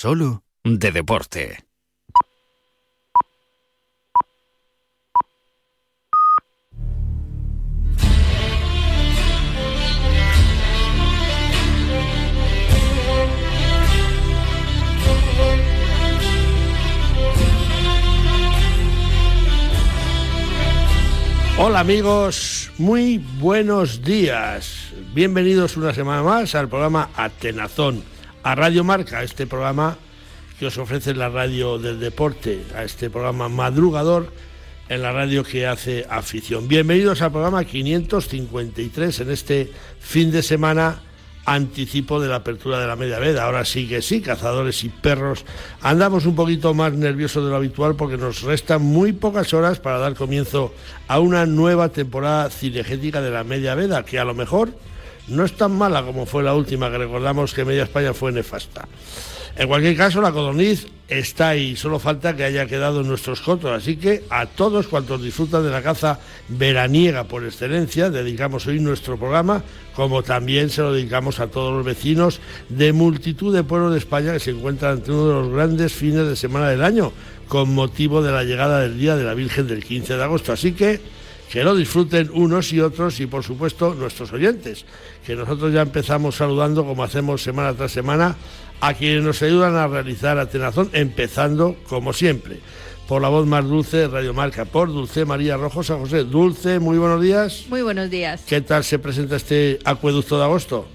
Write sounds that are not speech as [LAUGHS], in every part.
solo de deporte. Hola amigos, muy buenos días. Bienvenidos una semana más al programa Atenazón, a Radio Marca, este programa que os ofrece la radio del deporte, a este programa madrugador en la radio que hace afición. Bienvenidos al programa 553 en este fin de semana anticipo de la apertura de la media veda. Ahora sí que sí, cazadores y perros. Andamos un poquito más nerviosos de lo habitual porque nos restan muy pocas horas para dar comienzo a una nueva temporada cinegética de la media veda, que a lo mejor no es tan mala como fue la última, que recordamos que Media España fue nefasta. En cualquier caso, la codorniz está ahí, solo falta que haya quedado en nuestros cotos. Así que a todos cuantos disfrutan de la caza veraniega por excelencia, dedicamos hoy nuestro programa, como también se lo dedicamos a todos los vecinos de multitud de pueblos de España que se encuentran ante uno de los grandes fines de semana del año, con motivo de la llegada del Día de la Virgen del 15 de agosto. Así que que lo disfruten unos y otros y por supuesto nuestros oyentes, que nosotros ya empezamos saludando como hacemos semana tras semana a quienes nos ayudan a realizar Atenazón, empezando como siempre por la voz más dulce de Radio Marca, por Dulce María Rojo San José. Dulce, muy buenos días. Muy buenos días. ¿Qué tal se presenta este acueducto de agosto?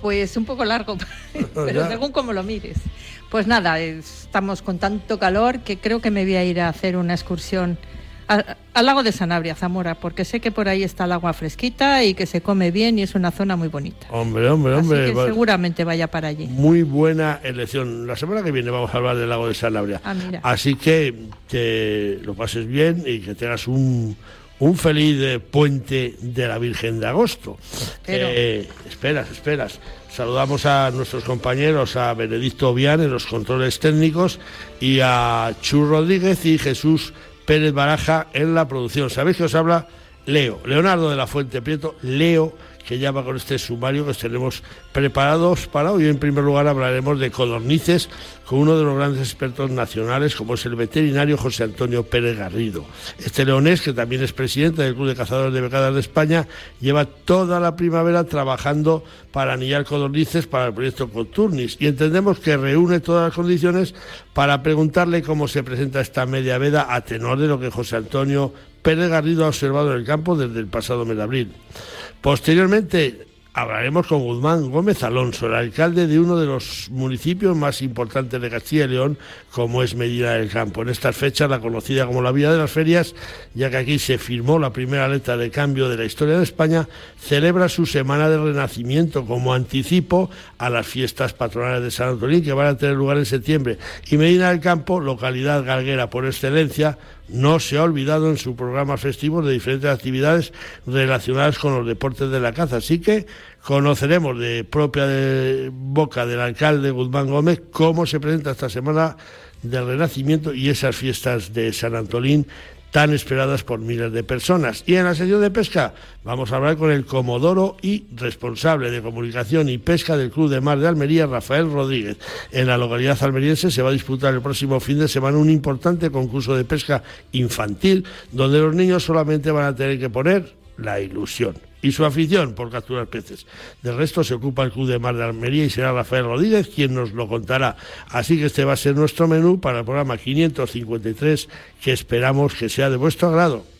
Pues un poco largo, [LAUGHS] pero [LAUGHS] según como lo mires. Pues nada, estamos con tanto calor que creo que me voy a ir a hacer una excursión al lago de Sanabria, Zamora, porque sé que por ahí está el agua fresquita y que se come bien y es una zona muy bonita. Hombre, hombre, hombre. seguramente vaya para allí. Muy buena elección. La semana que viene vamos a hablar del lago de Sanabria. Ah, Así que que lo pases bien y que tengas un, un feliz puente de la Virgen de Agosto. Eh, esperas, esperas. Saludamos a nuestros compañeros, a Benedicto Obián en los controles técnicos y a Chu Rodríguez y Jesús Pérez Baraja en la producción. ¿Sabéis que os habla Leo? Leonardo de la Fuente Prieto, Leo, que ya va con este sumario que tenemos preparados para hoy. En primer lugar hablaremos de codornices con uno de los grandes expertos nacionales como es el veterinario José Antonio Pérez Garrido. Este leonés, que también es presidente del Club de Cazadores de Becadas de España, lleva toda la primavera trabajando para anillar codornices para el proyecto Coturnis y entendemos que reúne todas las condiciones para preguntarle cómo se presenta esta media veda a tenor de lo que José Antonio Pérez Garrido ha observado en el campo desde el pasado mes de abril. Posteriormente hablaremos con Guzmán Gómez Alonso, el alcalde de uno de los municipios más importantes de Castilla y León, como es Medina del Campo. En estas fechas, la conocida como la Vía de las Ferias, ya que aquí se firmó la primera letra de cambio de la historia de España, celebra su semana de renacimiento como anticipo a las fiestas patronales de San Antolín, que van a tener lugar en septiembre. Y Medina del Campo, localidad galguera por excelencia, no se ha olvidado en su programa festivo de diferentes actividades relacionadas con los deportes de la caza. Así que conoceremos de propia boca del alcalde Guzmán Gómez cómo se presenta esta semana del Renacimiento y esas fiestas de San Antolín tan esperadas por miles de personas. Y en la sección de pesca vamos a hablar con el comodoro y responsable de comunicación y pesca del Club de Mar de Almería, Rafael Rodríguez. En la localidad almeriense se va a disputar el próximo fin de semana un importante concurso de pesca infantil donde los niños solamente van a tener que poner la ilusión y su afición por capturar peces. Del resto se ocupa el Club de Mar de Almería y será Rafael Rodríguez quien nos lo contará. Así que este va a ser nuestro menú para el programa 553 que esperamos que sea de vuestro agrado.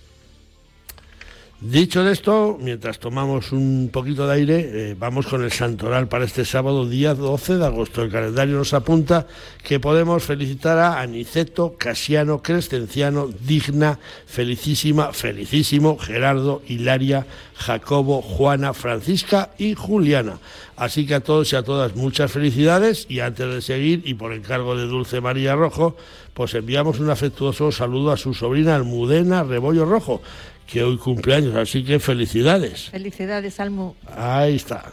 Dicho esto, mientras tomamos un poquito de aire, eh, vamos con el santoral para este sábado, día 12 de agosto. El calendario nos apunta que podemos felicitar a Aniceto, Casiano, Crescenciano, Digna, Felicísima, Felicísimo, Gerardo, Hilaria, Jacobo, Juana, Francisca y Juliana. Así que a todos y a todas muchas felicidades y antes de seguir y por encargo de Dulce María Rojo, pues enviamos un afectuoso saludo a su sobrina Almudena Rebollo Rojo que hoy cumpleaños, así que felicidades. Felicidades, Almu. Ahí está.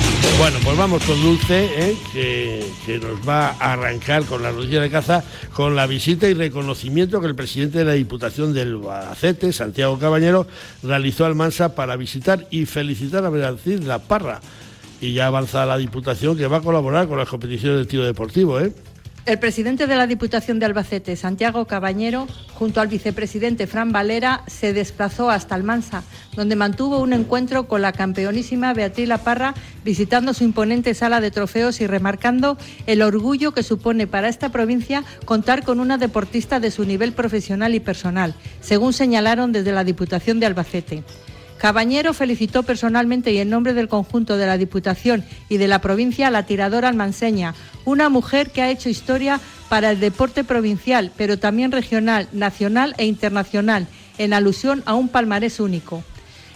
Bueno, pues vamos con Dulce, ¿eh? que, nos va a arrancar con la noticia de caza, con la visita y reconocimiento que el presidente de la Diputación del Albacete, Santiago Cabañero, realizó al Mansa para visitar y felicitar a Beatriz La Parra. Y ya avanza la Diputación que va a colaborar con las competiciones de tiro deportivo. ¿eh? El presidente de la Diputación de Albacete, Santiago Cabañero, junto al vicepresidente Fran Valera, se desplazó hasta Almansa, donde mantuvo un encuentro con la campeonísima Beatriz La Parra, visitando su imponente sala de trofeos y remarcando el orgullo que supone para esta provincia contar con una deportista de su nivel profesional y personal, según señalaron desde la Diputación de Albacete. Cabañero felicitó personalmente y en nombre del conjunto de la Diputación y de la provincia a la tiradora almanseña, una mujer que ha hecho historia para el deporte provincial, pero también regional, nacional e internacional, en alusión a un palmarés único.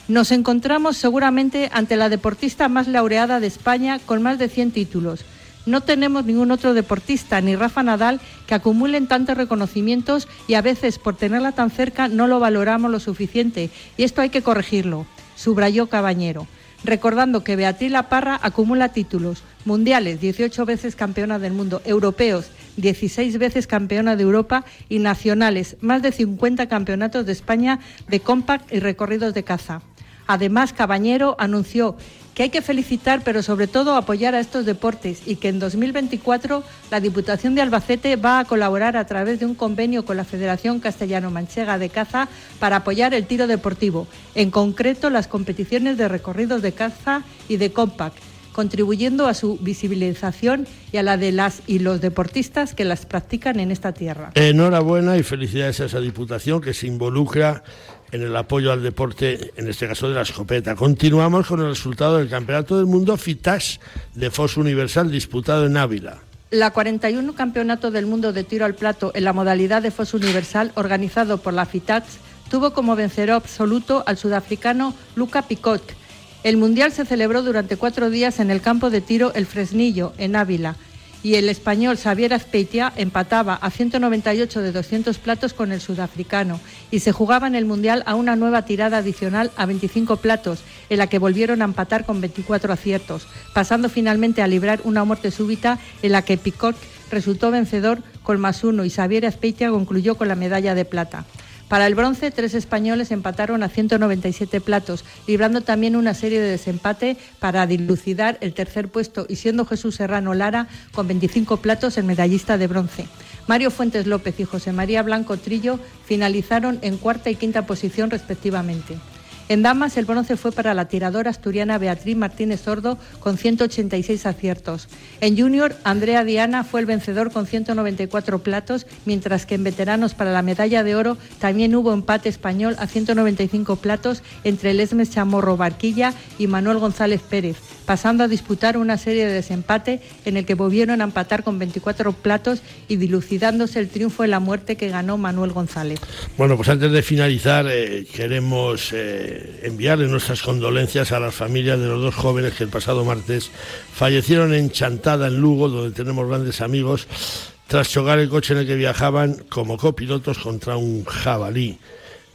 Nos encontramos seguramente ante la deportista más laureada de España con más de 100 títulos. No tenemos ningún otro deportista, ni Rafa Nadal, que acumulen tantos reconocimientos y a veces por tenerla tan cerca no lo valoramos lo suficiente y esto hay que corregirlo, subrayó Cabañero, recordando que Beatriz La Parra acumula títulos mundiales, 18 veces campeona del mundo, europeos, 16 veces campeona de Europa y nacionales, más de 50 campeonatos de España de compact y recorridos de caza. Además, Cabañero anunció que hay que felicitar, pero sobre todo apoyar a estos deportes y que en 2024 la Diputación de Albacete va a colaborar a través de un convenio con la Federación Castellano-Manchega de Caza para apoyar el tiro deportivo, en concreto las competiciones de recorridos de caza y de compact contribuyendo a su visibilización y a la de las y los deportistas que las practican en esta tierra. Enhorabuena y felicidades a esa Diputación que se involucra en el apoyo al deporte, en este caso de la escopeta. Continuamos con el resultado del Campeonato del Mundo FITAS de Foso Universal disputado en Ávila. La 41 Campeonato del Mundo de Tiro al Plato en la modalidad de Foso Universal organizado por la FITAS tuvo como vencedor absoluto al sudafricano Luca Picot. El Mundial se celebró durante cuatro días en el campo de tiro El Fresnillo, en Ávila, y el español Xavier Azpeitia empataba a 198 de 200 platos con el sudafricano y se jugaba en el Mundial a una nueva tirada adicional a 25 platos, en la que volvieron a empatar con 24 aciertos, pasando finalmente a librar una muerte súbita en la que Picot resultó vencedor con más uno y Xavier Azpeitia concluyó con la medalla de plata. Para el bronce, tres españoles empataron a 197 platos, librando también una serie de desempate para dilucidar el tercer puesto y siendo Jesús Serrano Lara con 25 platos el medallista de bronce. Mario Fuentes López y José María Blanco Trillo finalizaron en cuarta y quinta posición respectivamente. En damas, el bronce fue para la tiradora asturiana Beatriz Martínez Sordo con 186 aciertos. En junior, Andrea Diana fue el vencedor con 194 platos, mientras que en veteranos para la medalla de oro también hubo empate español a 195 platos entre Lesmes Chamorro Barquilla y Manuel González Pérez, pasando a disputar una serie de desempate en el que volvieron a empatar con 24 platos y dilucidándose el triunfo de la muerte que ganó Manuel González. Bueno, pues antes de finalizar, eh, queremos... Eh, enviarle nuestras condolencias a las familias de los dos jóvenes que el pasado martes fallecieron en Chantada, en Lugo, donde tenemos grandes amigos, tras chocar el coche en el que viajaban como copilotos contra un jabalí.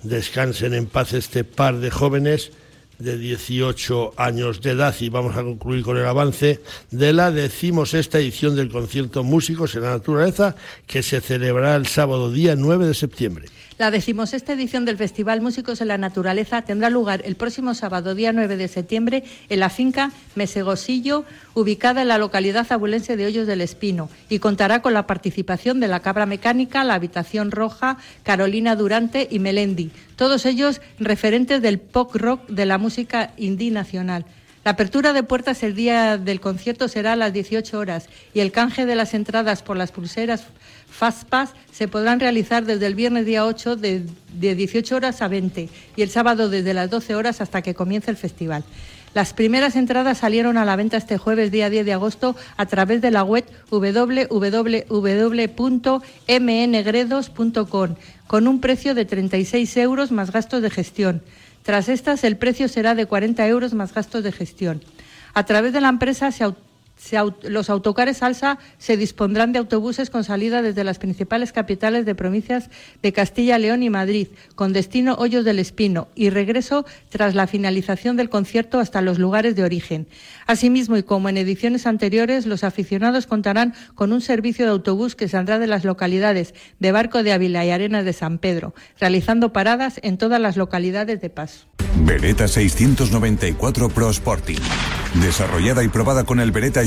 Descansen en paz este par de jóvenes de 18 años de edad y vamos a concluir con el avance de la decimosexta edición del concierto Músicos en la Naturaleza que se celebrará el sábado día 9 de septiembre. La decimosexta edición del Festival Músicos en la Naturaleza tendrá lugar el próximo sábado, día 9 de septiembre, en la finca Mesegosillo, ubicada en la localidad abulense de Hoyos del Espino, y contará con la participación de la Cabra Mecánica, la Habitación Roja, Carolina Durante y Melendi, todos ellos referentes del pop rock de la música indie nacional. La apertura de puertas el día del concierto será a las 18 horas y el canje de las entradas por las pulseras Fastpass se podrán realizar desde el viernes día 8 de, 18 horas a 20 y el sábado desde las 12 horas hasta que comience el festival. Las primeras entradas salieron a la venta este jueves, día 10 de agosto, a través de la web www.mngredos.com, con un precio de 36 euros más gastos de gestión. Tras estas, el precio será de 40 euros más gastos de gestión. A través de la empresa se los autocares Alsa se dispondrán de autobuses con salida desde las principales capitales de provincias de Castilla, León y Madrid, con destino Hoyos del Espino y regreso tras la finalización del concierto hasta los lugares de origen. Asimismo, y como en ediciones anteriores, los aficionados contarán con un servicio de autobús que saldrá de las localidades de Barco de Ávila y Arena de San Pedro, realizando paradas en todas las localidades de paso. Beretta 694 Pro Sporting. Desarrollada y probada con el Beretta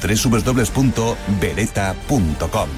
www.beretta.com.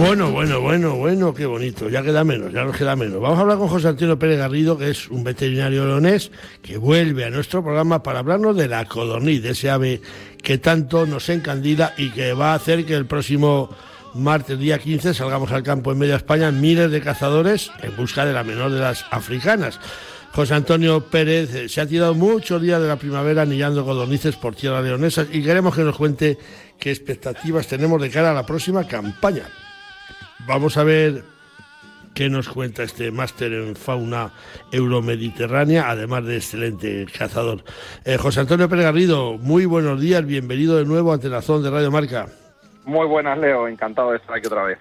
Bueno, bueno, bueno, bueno, qué bonito. Ya queda menos, ya nos queda menos. Vamos a hablar con José Antonio Pérez Garrido, que es un veterinario leonés, que vuelve a nuestro programa para hablarnos de la codorniz, de ese ave que tanto nos encandila y que va a hacer que el próximo martes, día 15, salgamos al campo en media España miles de cazadores en busca de la menor de las africanas. José Antonio Pérez eh, se ha tirado muchos días de la primavera anillando codornices por tierra leonesas y queremos que nos cuente qué expectativas tenemos de cara a la próxima campaña. Vamos a ver qué nos cuenta este máster en fauna euromediterránea, además de excelente cazador. Eh, José Antonio Pérez Garrido, muy buenos días, bienvenido de nuevo ante la zona de Radio Marca. Muy buenas, Leo. Encantado de estar aquí otra vez.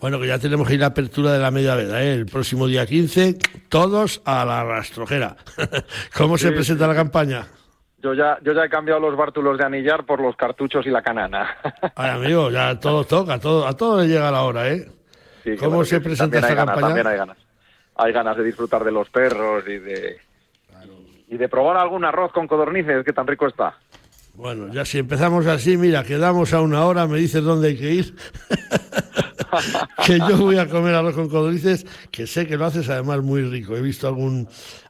Bueno, que ya tenemos ahí la apertura de la media veda, ¿eh? el próximo día 15, todos a la rastrojera. [LAUGHS] ¿Cómo se presenta la campaña? Yo ya, yo ya he cambiado los bártulos de anillar por los cartuchos y la canana. [LAUGHS] Ay, amigo, ya todo toca, todo, a todo le llega la hora, ¿eh? Sí, ¿Cómo claro se presenta También hay esta ganas, campaña? También hay ganas. Hay ganas de disfrutar de los perros y de, y de probar algún arroz con codornices, que tan rico está. Bueno, ya si empezamos así, mira, quedamos a una hora, me dices dónde hay que ir. [LAUGHS] que yo voy a comer arroz con codornices, que sé que lo haces además muy rico. He visto algún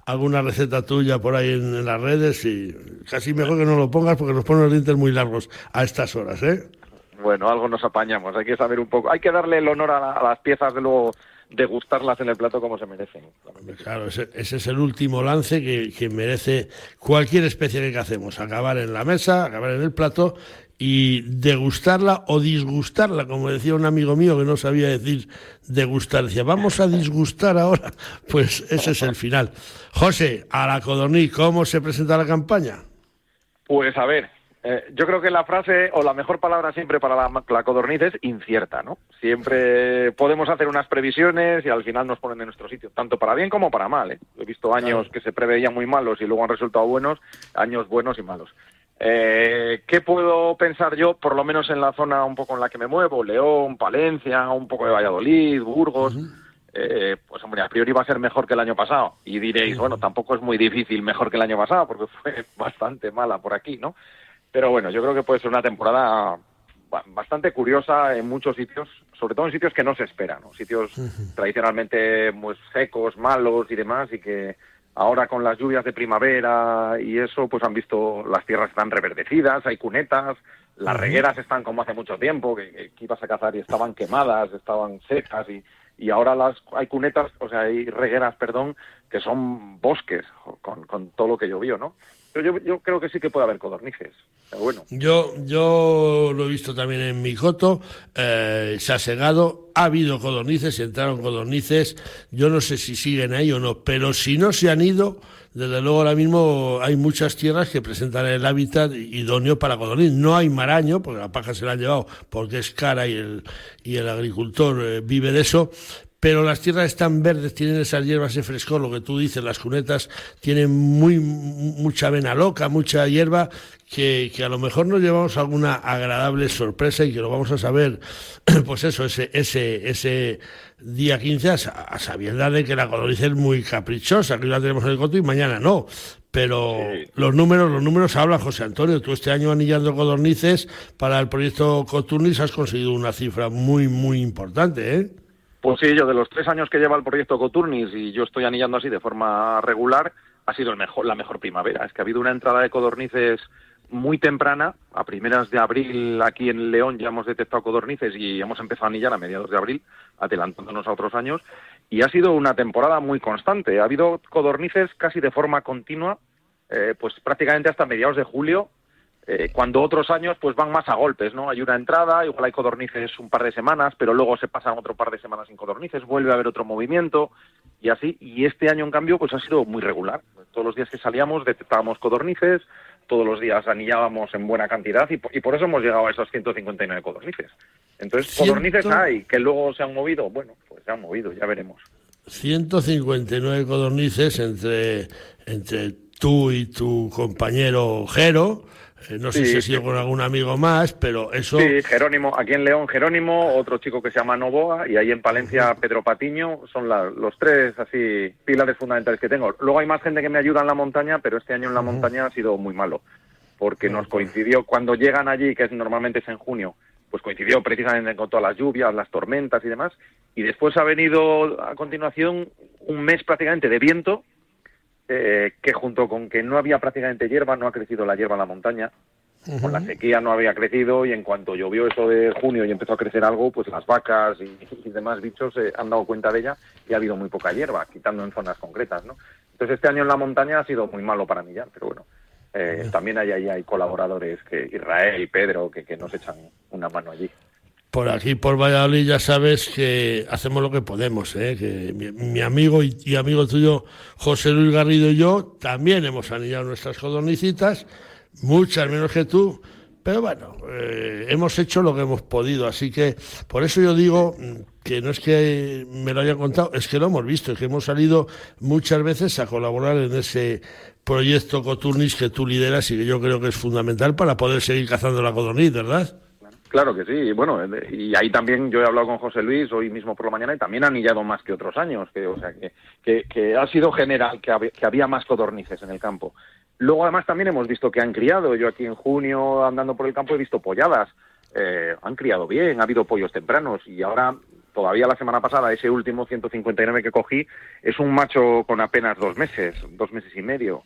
alguna receta tuya por ahí en, en las redes y casi mejor que no lo pongas porque nos ponen los dientes muy largos a estas horas, ¿eh? Bueno, algo nos apañamos. Hay que saber un poco. Hay que darle el honor a, la- a las piezas de luego degustarlas en el plato como se merecen. Claro, ese, ese es el último lance que, que merece cualquier especie que hacemos. Acabar en la mesa, acabar en el plato y degustarla o disgustarla, como decía un amigo mío que no sabía decir degustar. Decía, vamos a disgustar ahora. [LAUGHS] Pues ese es el final. José, a la codorniz, ¿cómo se presenta la campaña? Pues a ver, eh, yo creo que la frase o la mejor palabra siempre para la, la codorniz es incierta, ¿no? Siempre podemos hacer unas previsiones y al final nos ponen en nuestro sitio, tanto para bien como para mal. ¿eh? He visto años Claro. que se preveían muy malos y luego han resultado buenos, años buenos y malos. Eh, ¿Qué puedo pensar yo, por lo menos en la zona un poco en la que me muevo? León, Palencia, un poco de Valladolid, Burgos. Eh, pues hombre, a priori va a ser mejor que el año pasado. Y diréis, bueno, tampoco es muy difícil mejor que el año pasado, porque fue [LAUGHS] bastante mala por aquí, ¿no? Pero bueno, yo creo que puede ser una temporada ba- bastante curiosa en muchos sitios, sobre todo en sitios que no se esperan, ¿no? Sitios tradicionalmente muy secos, malos y demás, y que ahora con las lluvias de primavera y eso, pues han visto las tierras están reverdecidas, hay cunetas, las regueras están como hace mucho tiempo, que, ibas a cazar y estaban quemadas, estaban secas y, y ahora las hay cunetas, o sea, hay regueras, perdón, que son bosques con, con todo lo que llovió, ¿no? Pero yo, yo creo que sí que puede haber codornices, pero bueno. Yo, yo lo he visto también en mi coto, eh, se ha segado, ha habido codornices, entraron codornices, yo no sé si siguen ahí o no, pero si no se han ido, desde luego ahora mismo hay muchas tierras que presentan el hábitat idóneo para codorniz. No hay maraño, porque la paja se la han llevado porque es cara y el, y el agricultor eh, vive de eso, pero las tierras están verdes, tienen esas hierbas de frescor, lo que tú dices, las cunetas tienen muy mucha vena loca, mucha hierba, que, que, a lo mejor nos llevamos alguna agradable sorpresa y que lo vamos a saber, [CLEARS THROAT] pues eso, ese, ese, ese día 15 a, a sabiendas de que la codorniz es muy caprichosa, que hoy la tenemos en el coto y mañana no. Pero sí. los números, los números hablan, José Antonio. Tú este año anillando codornices para el proyecto Coturnis has conseguido una cifra muy, muy importante, ¿eh? Pues sí, yo de los tres años que lleva el proyecto Coturnis y yo estoy anillando así de forma regular, ha sido la mejor primavera. Es que ha habido una entrada de codornices muy temprana, a primeras de abril aquí en León ya hemos detectado codornices y hemos empezado a anillar a mediados de abril, adelantándonos a otros años, y ha sido una temporada muy constante. Ha habido codornices casi de forma continua, eh, pues prácticamente hasta mediados de julio, eh, cuando otros años pues van más a golpes, ¿no? Hay una entrada, igual hay codornices un par de semanas, pero luego se pasan otro par de semanas sin codornices, vuelve a haber otro movimiento y así. Y este año, en cambio, pues ha sido muy regular. Todos los días que salíamos detectábamos codornices, todos los días anillábamos en buena cantidad y por, y por eso hemos llegado a esos 159 codornices. Entonces, Ciento... codornices hay, que luego se han movido, bueno, pues se han movido, ya veremos. 159 codornices entre, entre tú y tu compañero Jero, eh, no sé si ha sido con algún amigo más, pero eso... Sí, Jerónimo, aquí en León Jerónimo, otro chico que se llama Novoa, y ahí en Palencia Pedro Patiño, son la, los tres así pilares fundamentales que tengo. Luego hay más gente que me ayuda en la montaña, pero este año en la uh -huh. montaña ha sido muy malo, porque nos coincidió cuando llegan allí, que es, normalmente es en junio, pues coincidió precisamente con todas las lluvias, las tormentas y demás, y después ha venido a continuación un mes prácticamente de viento, eh, que junto con que no había prácticamente hierba, no ha crecido la hierba en la montaña, uh -huh. con la sequía no había crecido y en cuanto llovió eso de junio y empezó a crecer algo, pues las vacas y, y demás bichos eh, han dado cuenta de ella y ha habido muy poca hierba, quitando en zonas concretas, ¿no? Entonces este año en la montaña ha sido muy malo para mí ya, pero bueno, eh, uh -huh. también hay, hay, hay colaboradores, que Israel y Pedro, que, que nos echan una mano allí por aquí, por Valladolid, ya sabes que hacemos lo que podemos, ¿eh? que mi, mi amigo y, amigo tuyo, José Luis Garrido y yo, también hemos anillado nuestras codornicitas, muchas menos que tú, pero bueno, eh, hemos hecho lo que hemos podido, así que por eso yo digo que no es que me lo hayan contado, es que lo hemos visto, es que hemos salido muchas veces a colaborar en ese proyecto Coturnis que tú lideras y que yo creo que es fundamental para poder seguir cazando la codorniz, ¿verdad? Claro que sí, bueno, y ahí también yo he hablado con José Luis hoy mismo por la mañana y también han anillado más que otros años, que, o sea, que, que, que ha sido general, que, hab, que había más codornices en el campo. Luego además también hemos visto que han criado, yo aquí en junio andando por el campo he visto polladas, eh, han criado bien, ha habido pollos tempranos y ahora todavía la semana pasada ese último 159 que cogí es un macho con apenas dos meses, dos meses y medio,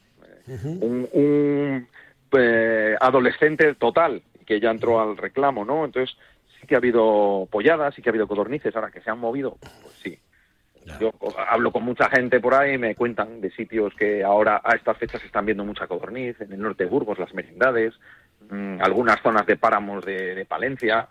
uh -huh. un, un eh, adolescente total que ya entró al reclamo, ¿no? Entonces sí que ha habido polladas, sí que ha habido codornices, ahora que se han movido, pues sí. Yo hablo con mucha gente por ahí y me cuentan de sitios que ahora a estas fechas están viendo mucha codorniz, en el norte de Burgos, las merindades, mmm, algunas zonas de páramos de, de Palencia,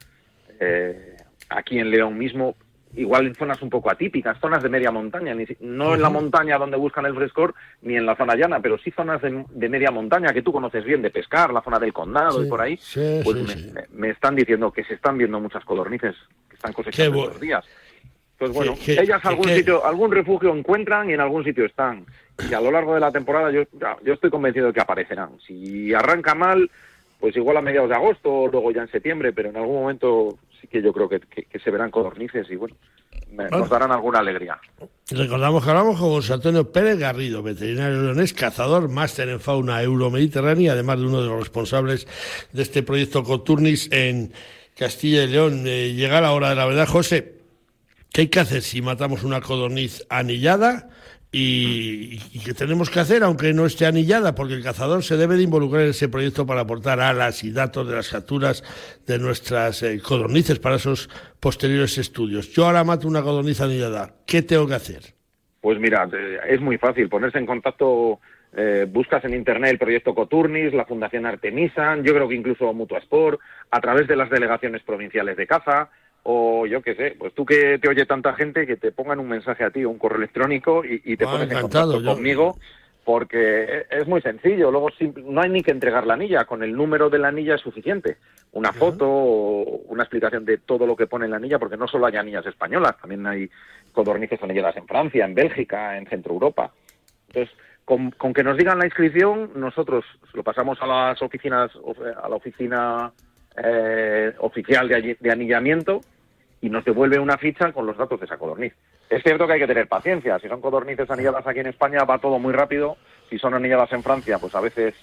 eh, aquí en León mismo, igual en zonas un poco atípicas, zonas de media montaña, ni, no uh -huh. en la montaña donde buscan el frescor, ni en la zona llana, pero sí zonas de, de media montaña que tú conoces bien, de pescar, la zona del condado sí, y por ahí, sí, pues sí, me, me, están diciendo que se están viendo muchas codornices que están cosechando estos días. Pues bueno, ¿Qué, ellas algún qué, sitio, algún refugio encuentran y en algún sitio están. Y a lo largo de la temporada yo, yo estoy convencido de que aparecerán. Si arranca mal, pues igual a mediados de agosto o luego ya en septiembre, pero en algún momento sí que yo creo que, que, que se verán codornices y bueno, me, nos darán alguna alegría. Recordamos que hablamos con José Antonio Pérez Garrido, veterinario leonés, cazador, máster en fauna euromediterránea, además de uno de los responsables de este proyecto Coturnis en Castilla y León. Eh, llega la hora de la verdad, José. ¿Qué hay que hacer si matamos una codorniz anillada? Y, y, que tenemos que hacer, aunque no esté anillada, porque el cazador se debe de involucrar en ese proyecto para aportar alas y datos de las capturas de nuestras eh, codornices para esos posteriores estudios. Yo ahora mato una codorniz anillada, ¿qué tengo que hacer? Pues mira, es muy fácil, ponerse en contacto, eh, buscas en internet el proyecto Coturnis, la Fundación Artemisan, yo creo que incluso Mutuasport, a través de las delegaciones provinciales de caza, o yo qué sé, pues tú que te oye tanta gente que te pongan un mensaje a ti o un correo electrónico y, y te ah, pones en contacto yo... conmigo porque es muy sencillo. Luego no hay ni que entregar la anilla, con el número de la anilla es suficiente. Una foto o una explicación de todo lo que pone en la anilla, porque no solo hay anillas españolas, también hay codornices anilladas en Francia, en Bélgica, en Centro Europa. Entonces, con, que nos digan la inscripción, nosotros lo pasamos a las oficinas, a la oficina eh, oficial de, de anillamiento y nos devuelve una ficha con los datos de esa codorniz. Es cierto que hay que tener paciencia. Si son codornices anilladas aquí en España, va todo muy rápido. Si son anilladas en Francia, pues a veces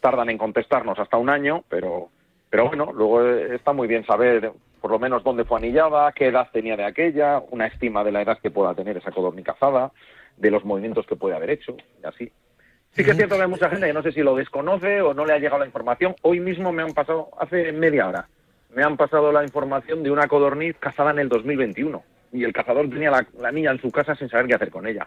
tardan en contestarnos hasta un año, pero, pero bueno, luego está muy bien saber por lo menos dónde fue anillada, qué edad tenía de aquella, una estima de la edad que pueda tener esa codorniz cazada, de los movimientos que puede haber hecho, y así. Sí que es cierto que hay mucha gente que no sé si lo desconoce o no le ha llegado la información. Hoy mismo me han pasado, hace media hora, me han pasado la información de una codorniz cazada en el 2021 y el cazador tenía la, niña en su casa sin saber qué hacer con ella.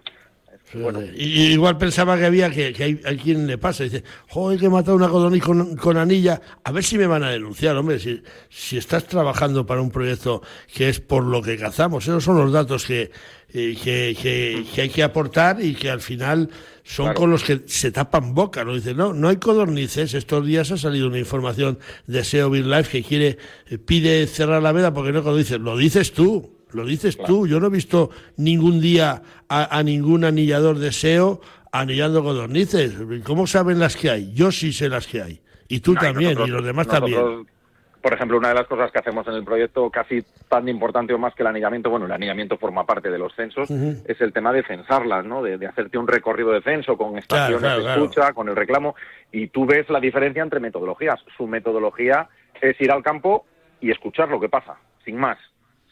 Bueno. Y, igual pensaba que había que, hay, quien le pasa, dice, joder, que he matado una codorniz con, anilla, a ver si me van a denunciar, hombre, si, si estás trabajando para un proyecto que es por lo que cazamos, esos son los datos que, eh, que, hay que aportar y que al final son con los que se tapan boca, ¿no? Dice, no, no hay codornices, estos días ha salido una información de SEO Life que quiere, eh, pide cerrar la veda porque no codornices, lo dices tú, lo dices tú, yo no he visto ningún día a, ningún anillador de SEO anillando codornices. ¿Cómo saben las que hay? Yo sí sé las que hay. Y tú también, y los demás también. Por ejemplo, una de las cosas que hacemos en el proyecto, casi tan importante o más que el anillamiento, bueno, el anillamiento forma parte de los censos, es el tema de censarlas, ¿no? De, hacerte un recorrido de censo con estaciones de escucha, con el reclamo, y tú ves la diferencia entre metodologías. Su metodología es ir al campo y escuchar lo que pasa, sin más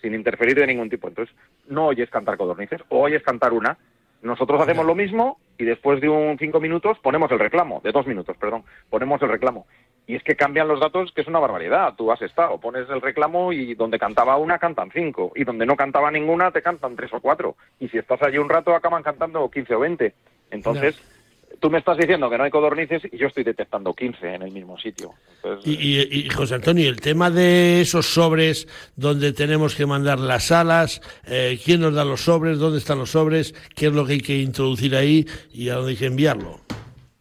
sin interferir de ningún tipo. Entonces, no oyes cantar codornices, o oyes cantar una. Nosotros hacemos lo mismo y después de un cinco minutos ponemos el reclamo, de dos minutos, perdón, ponemos el reclamo. Y es que cambian los datos, que es una barbaridad. Tú has estado, pones el reclamo y donde cantaba una cantan cinco, y donde no cantaba ninguna te cantan tres o cuatro. Y si estás allí un rato acaban cantando quince o veinte. Entonces, tú me estás diciendo que no hay codornices y yo estoy detectando 15 en el mismo sitio. y, José Antonio, el tema de esos sobres donde tenemos que mandar las alas, eh, ¿quién nos da los sobres? ¿Dónde están los sobres? ¿Qué es lo que hay que introducir ahí y a dónde hay que enviarlo?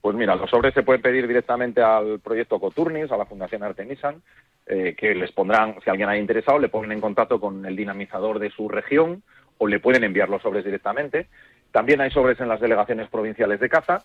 Pues mira, los sobres se pueden pedir directamente al proyecto Coturnis, a la Fundación Artenisan, eh, que les pondrán, si alguien ha interesado, le ponen en contacto con el dinamizador de su región o le pueden enviar los sobres directamente. También hay sobres en las delegaciones provinciales de caza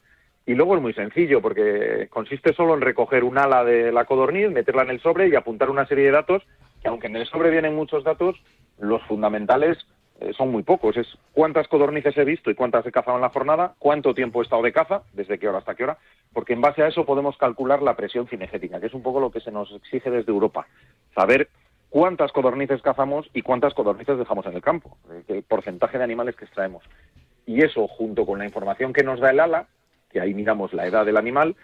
y luego es muy sencillo porque consiste solo en recoger un ala de la codorniz, meterla en el sobre y apuntar una serie de datos que aunque en el sobre vienen muchos datos, los fundamentales eh, son muy pocos. Es cuántas codornices he visto y cuántas he cazado en la jornada, cuánto tiempo he estado de caza, desde qué hora hasta qué hora, porque en base a eso podemos calcular la presión cinegética, que es un poco lo que se nos exige desde Europa. Saber cuántas codornices cazamos y cuántas codornices dejamos en el campo, eh, el porcentaje de animales que extraemos. Y eso, junto con la información que nos da el ala, que ahí miramos la edad del animal,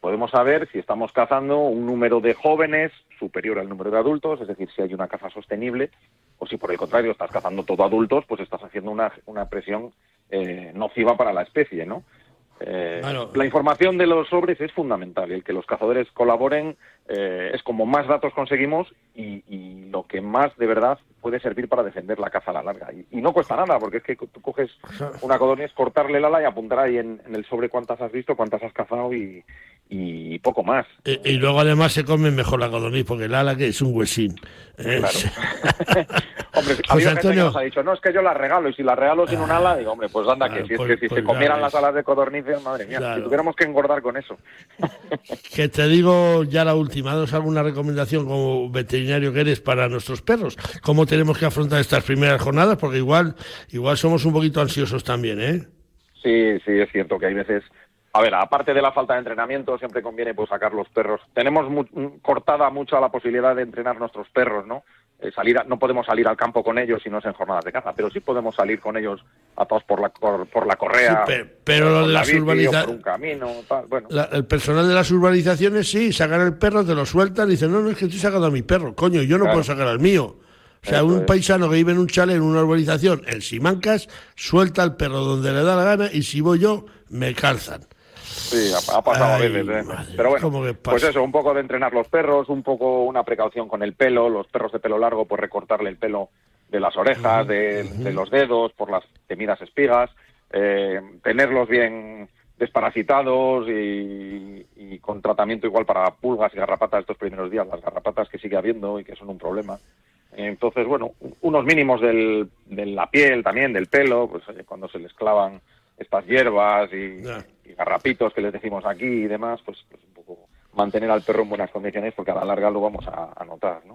podemos saber si estamos cazando un número de jóvenes superior al número de adultos, es decir, si hay una caza sostenible, o si por el contrario estás cazando todo adultos, pues estás haciendo una, una presión eh, nociva para la especie, ¿no? Eh, la información de los sobres es fundamental. El que los cazadores colaboren eh, es como más datos conseguimos y, lo que más de verdad puede servir para defender la caza a la larga. Y, no cuesta nada, porque es que tú coges una codorniz, cortarle el ala y apuntar ahí en, el sobre cuántas has visto, cuántas has cazado y, poco más. Y, luego además se come mejor la codorniz, porque el ala que es un huesín. Claro. [LAUGHS] hombre, José Antonio... nos ha dicho, no, es que yo la regalo, y si la regalo sin un ala, digo, hombre, pues anda, que si, es pues, que si se pues comieran las alas de codornices, madre mía, si tuviéramos que engordar con eso. [LAUGHS] que te digo ya la última, ¿dos alguna recomendación como veterinario que eres para nuestros perros? ¿Cómo tenemos que afrontar estas primeras jornadas? Porque igual, igual somos un poquito ansiosos también, ¿eh? Sí, sí, es cierto que hay veces a ver, aparte de la falta de entrenamiento, siempre conviene pues sacar los perros. Tenemos cortada mucho la posibilidad de entrenar nuestros perros, ¿no? Eh, salir no podemos salir al campo con ellos si no es en jornadas de caza, pero sí podemos salir con ellos atados por la, por, la correa. pero, lo de las urbanizaciones. Bueno. el personal de las urbanizaciones sí, sacan el perro, te lo sueltan y dicen, no, no, es que estoy sacando a mi perro, coño, yo no puedo sacar al mío. O sea, un paisano que vive en un chalet, en una urbanización, en Simancas, suelta al perro donde le da la gana y si voy yo, me calzan. Sí, ha, pasado a veces. ¿eh? Pero bueno, pues eso, un poco de entrenar los perros, un poco una precaución con el pelo, los perros de pelo largo, pues recortarle el pelo de las orejas, de, los dedos, por las temidas espigas, eh, tenerlos bien desparasitados y, y, con tratamiento igual para pulgas y garrapatas estos primeros días, las garrapatas que sigue habiendo y que son un problema. Entonces, bueno, unos mínimos del, de la piel también, del pelo, pues cuando se les clavan estas hierbas y, garrapitos que les decimos aquí y demás, pues, pues, un poco mantener al perro en buenas condiciones porque a la larga lo vamos a, notar, ¿no?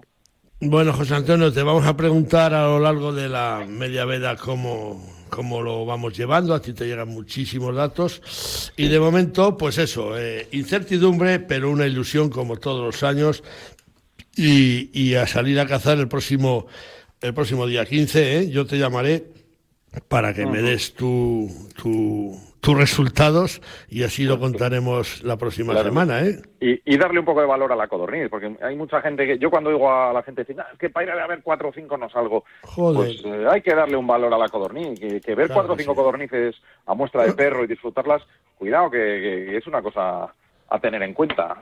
Bueno, José Antonio, te vamos a preguntar a lo largo de la media veda cómo, cómo lo vamos llevando. A ti te llegan muchísimos datos. Y de momento, pues eso, eh, incertidumbre, pero una ilusión como todos los años. Y, y, a salir a cazar el próximo, el próximo día 15. ¿eh? Yo te llamaré para que me des tu, tu, tus resultados y así lo contaremos la próxima semana. ¿eh? Y, darle un poco de valor a la codorniz, porque hay mucha gente que. Yo cuando digo a la gente, es que para ir a ver cuatro o cinco no salgo. Joder. Pues eh, hay que darle un valor a la codorniz. Que, ver cuatro o cinco codornices a muestra de perro y disfrutarlas, cuidado, que, es una cosa a tener en cuenta.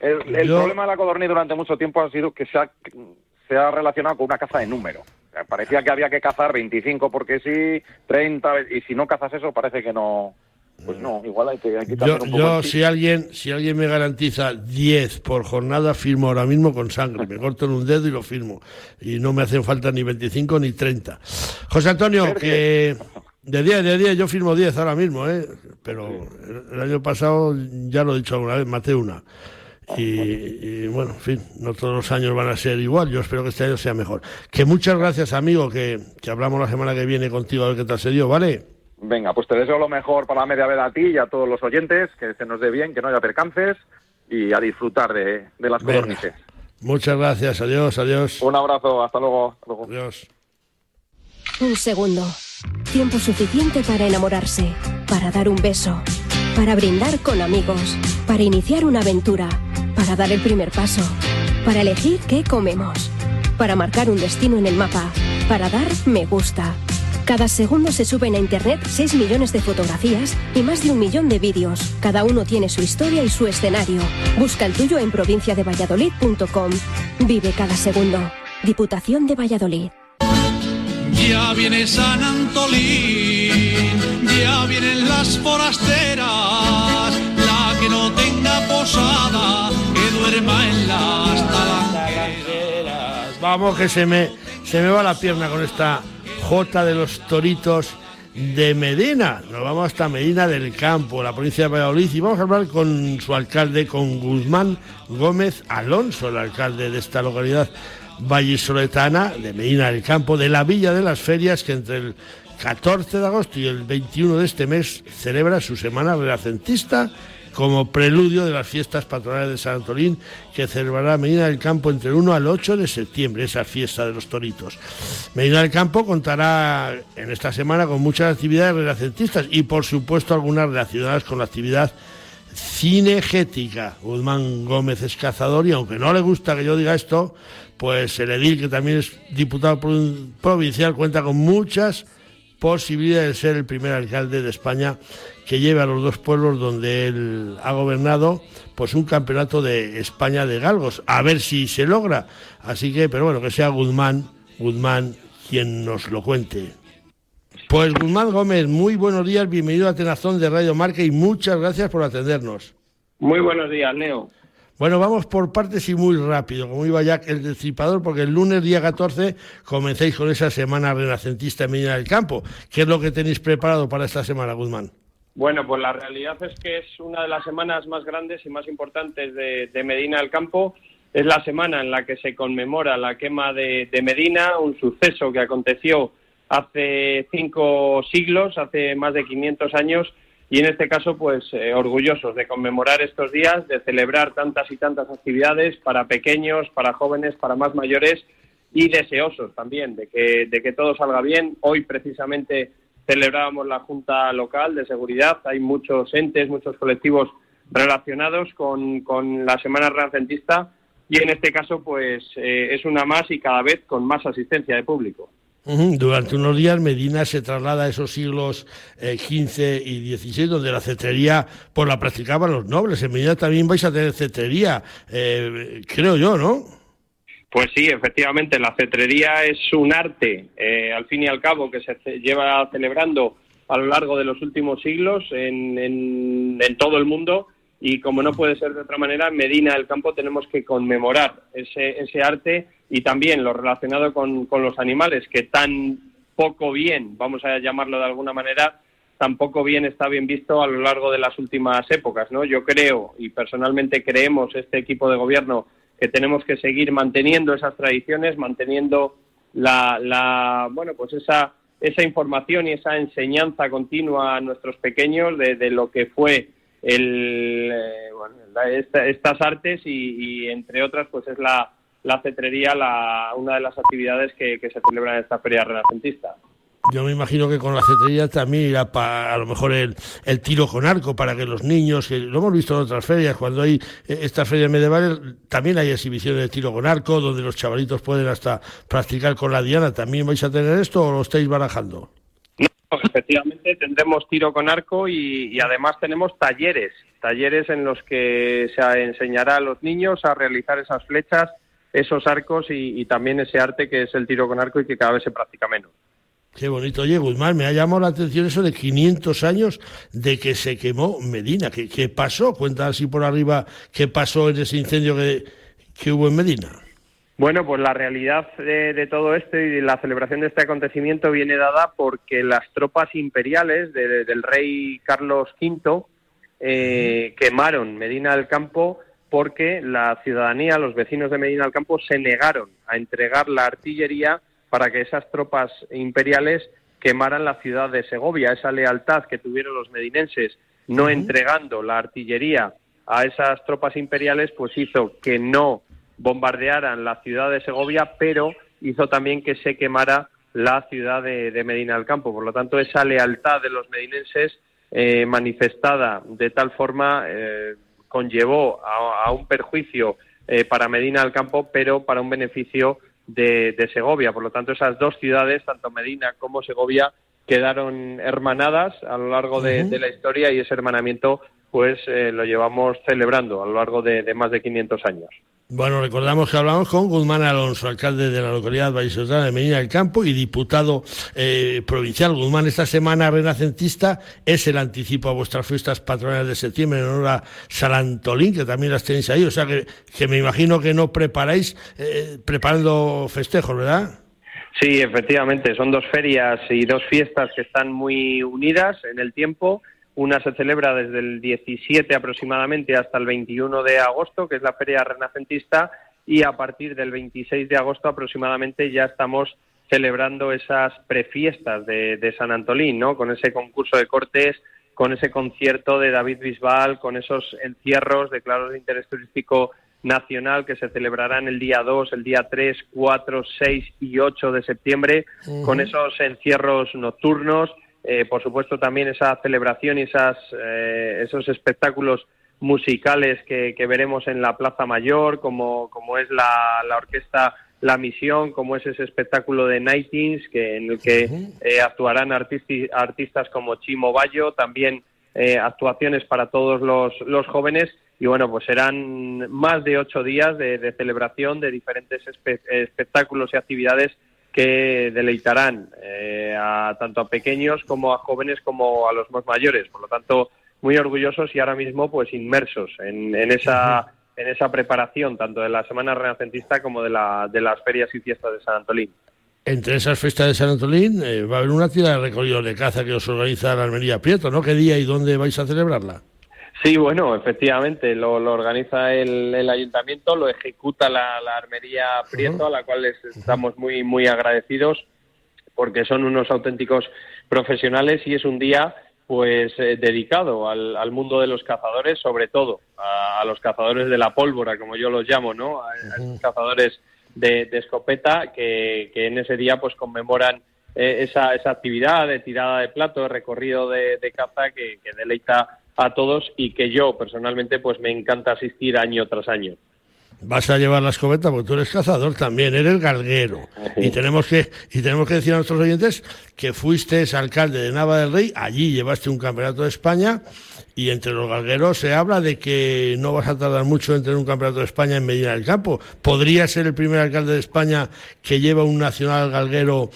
El, problema de la codorniz durante mucho tiempo ha sido que se ha, se ha relacionado con una caza de número parecía que había que cazar 25 porque sí, 30, y si no cazas eso parece que no... Pues no, igual hay que, hay que Yo, un poco yo si alguien si alguien me garantiza 10 por jornada, firmo ahora mismo con sangre. Me corto en un dedo y lo firmo. Y no me hacen falta ni 25 ni 30. José Antonio, que de 10, de 10, yo firmo 10 ahora mismo, ¿eh? Pero el año pasado, ya lo he dicho alguna vez, maté una. Y, bueno, en fin, no todos los años van a ser igual. Yo espero que este año sea mejor. Que muchas gracias, amigo, que, hablamos la semana que viene contigo a ver qué tal se dio, ¿vale? Venga, pues te deseo lo mejor para la media veda a ti y a todos los oyentes, que se nos dé bien, que no haya percances y a disfrutar de, las codornices. Muchas gracias, adiós, adiós. Un abrazo, hasta luego. Hasta luego. Adiós. Un segundo. Tiempo suficiente para enamorarse, para dar un beso, para brindar con amigos, para iniciar una aventura para dar el primer paso, para elegir qué comemos, para marcar un destino en el mapa, para dar me gusta. Cada segundo se suben a Internet 6 millones de fotografías y más de un millón de vídeos. Cada uno tiene su historia y su escenario. Busca el tuyo en provinciadevalladolid.com. Vive cada segundo. Diputación de Valladolid. Ya viene San Antolín, ya vienen las forasteras, la que no tenga posada Vamos que se me, se me va la pierna con esta J de los Toritos de Medina. Nos vamos hasta Medina del Campo, la provincia de Valladolid, y vamos a hablar con su alcalde, con Guzmán Gómez Alonso, el alcalde de esta localidad vallisoletana de Medina del Campo, de la Villa de las Ferias, que entre el 14 de agosto y el 21 de este mes celebra su semana renacentista como preludio de las fiestas patronales de San Antolín que celebrará Medina del Campo entre el 1 al 8 de septiembre, esa fiesta de los toritos. Medina del Campo contará en esta semana con muchas actividades renacentistas y por supuesto algunas relacionadas con la actividad cinegética. Guzmán Gómez es cazador y aunque no le gusta que yo diga esto, pues el edil, que también es diputado provincial, cuenta con muchas posibilidades de ser el primer alcalde de España que lleve a los dos pueblos donde él ha gobernado pues un campeonato de España de galgos, a ver si se logra. Así que, pero bueno, que sea Guzmán, Guzmán quien nos lo cuente. Pues Guzmán Gómez, muy buenos días, bienvenido a Tenazón de Radio Marca y muchas gracias por atendernos. Muy buenos días, Leo. Bueno, vamos por partes y muy rápido, como iba ya el destripador, porque el lunes día 14 comencéis con esa semana renacentista en Medina del Campo. ¿Qué es lo que tenéis preparado para esta semana, Guzmán? Bueno, pues la realidad es que es una de las semanas más grandes y más importantes de, Medina del Campo. Es la semana en la que se conmemora la quema de, Medina, un suceso que aconteció hace cinco siglos, hace más de 500 años, y en este caso, pues eh, orgullosos de conmemorar estos días, de celebrar tantas y tantas actividades para pequeños, para jóvenes, para más mayores y deseosos también de que, de que todo salga bien. Hoy precisamente celebrábamos la Junta Local de Seguridad. Hay muchos entes, muchos colectivos relacionados con, la Semana Renacentista y en este caso pues eh, es una más y cada vez con más asistencia de público. Durante unos días Medina se traslada a esos siglos XV eh, y XVI donde la cetrería pues la practicaban los nobles. En Medina también vais a tener cetrería, eh, creo yo, ¿no? Pues sí, efectivamente, la cetrería es un arte, eh, al fin y al cabo, que se lleva celebrando a lo largo de los últimos siglos en, en, todo el mundo y como no puede ser de otra manera, en Medina del Campo tenemos que conmemorar ese, ese arte y también lo relacionado con, con los animales que tan poco bien, vamos a llamarlo de alguna manera, tampoco bien está bien visto a lo largo de las últimas épocas, ¿no? Yo creo y personalmente creemos este equipo de gobierno que tenemos que seguir manteniendo esas tradiciones, manteniendo la, la bueno, pues esa esa información y esa enseñanza continua a nuestros pequeños de, lo que fue el, eh, bueno, estas artes y, entre otras pues es la, la cetrería la, una de las actividades que, que se celebra en esta feria renacentista. Yo me imagino que con la cetrería también irá para, a lo mejor el, el, tiro con arco para que los niños, que lo hemos visto en otras ferias, cuando hay eh, estas ferias medievales, también hay exhibiciones de tiro con arco, donde los chavalitos pueden hasta practicar con la diana. ¿También vais a tener esto o lo estáis barajando? No, efectivamente tendremos tiro con arco y, además tenemos talleres, talleres en los que se enseñará a los niños a realizar esas flechas, esos arcos y también ese arte que es el tiro con arco y que cada vez se practica menos. Qué bonito. Oye, Guzmán, me ha llamado la atención eso de 500 años de que se quemó Medina. ¿Qué, qué pasó? Cuenta así por arriba qué pasó en ese incendio que, que hubo en Medina. Bueno, pues la realidad de, todo esto y la celebración de este acontecimiento viene dada porque las tropas imperiales del rey Carlos V eh, quemaron Medina del Campo porque la ciudadanía, los vecinos de Medina del Campo, se negaron a entregar la artillería para que esas tropas imperiales quemaran la ciudad de Segovia. Esa lealtad que tuvieron los medinenses no entregando la artillería a esas tropas imperiales, pues hizo que no bombardearan la ciudad de Segovia, pero hizo también que se quemara la ciudad de, Medina del Campo. Por lo tanto, esa lealtad de los medinenses eh, manifestada de tal forma eh, conllevó a, un perjuicio eh, para Medina del Campo, pero para un beneficio de, Segovia. Por lo tanto, esas dos ciudades, tanto Medina como Segovia, quedaron hermanadas a lo largo de, la historia y ese hermanamiento pues eh, lo llevamos celebrando a lo largo de, más de 500 años. Bueno, recordamos que hablamos con Guzmán Alonso, alcalde de la localidad vallisoletana de Medina del Campo y diputado eh, provincial. Guzmán, esta semana renacentista es el anticipo a vuestras fiestas patronales de septiembre en honor a San Antolín, que también las tenéis ahí. O sea que, que me imagino que no preparáis eh, preparando festejos, ¿verdad? Sí, efectivamente. Son dos ferias y dos fiestas que están muy unidas en el tiempo una se celebra desde el 17 aproximadamente hasta el 21 de agosto, que es la Feria Renacentista, y a partir del 26 de agosto aproximadamente ya estamos celebrando esas prefiestas de, San Antolín, ¿no? Con ese concurso de cortes, con ese concierto de David Bisbal, con esos encierros declarados de interés turístico nacional que se celebrarán el día 2, el día 3, 4, 6 y 8 de septiembre, con esos encierros nocturnos, eh, por supuesto también esa celebración y esas, eh, esos espectáculos musicales que, veremos en la Plaza Mayor, como, como es la, la, orquesta La Misión, como es ese espectáculo de Nightings, que, en el que eh, actuarán artistas como Chimo Bayo, también actuaciones para todos los, los jóvenes. Y bueno, pues serán más de ocho días de, celebración de diferentes espectáculos y actividades que deleitarán eh, a, tanto a pequeños como a jóvenes como a los más mayores. Por lo tanto, muy orgullosos y ahora mismo pues inmersos en, esa en esa preparación tanto de la Semana Renacentista como de, la, de las ferias y fiestas de San Antolín. Entre esas fiestas de San Antolín eh, va a haber una actividad de recorrido de caza que os organiza la Almería Prieto, ¿no? ¿Qué día y dónde vais a celebrarla? Sí, bueno, efectivamente, lo, organiza el, ayuntamiento, lo ejecuta la, Armería Prieto, a la cual estamos muy, muy agradecidos porque son unos auténticos profesionales y es un día pues eh, dedicado al, mundo de los cazadores, sobre todo a, los cazadores de la pólvora, como yo los llamo, ¿no? A, esos cazadores de, escopeta que, en ese día pues conmemoran eh, esa, esa actividad de tirada de plato, de recorrido de, caza que, que deleita a todos y que yo personalmente pues me encanta asistir año tras año. Vas a llevar la escopeta porque tú eres cazador también, eres galguero. Y tenemos que y tenemos que decir a nuestros oyentes que fuiste alcalde de Nava del Rey, allí llevaste un campeonato de España y entre los galgueros se habla de que no vas a tardar mucho en tener un campeonato de España en Medina del Campo. ¿Podría ser el primer alcalde de España que lleva un nacional galguero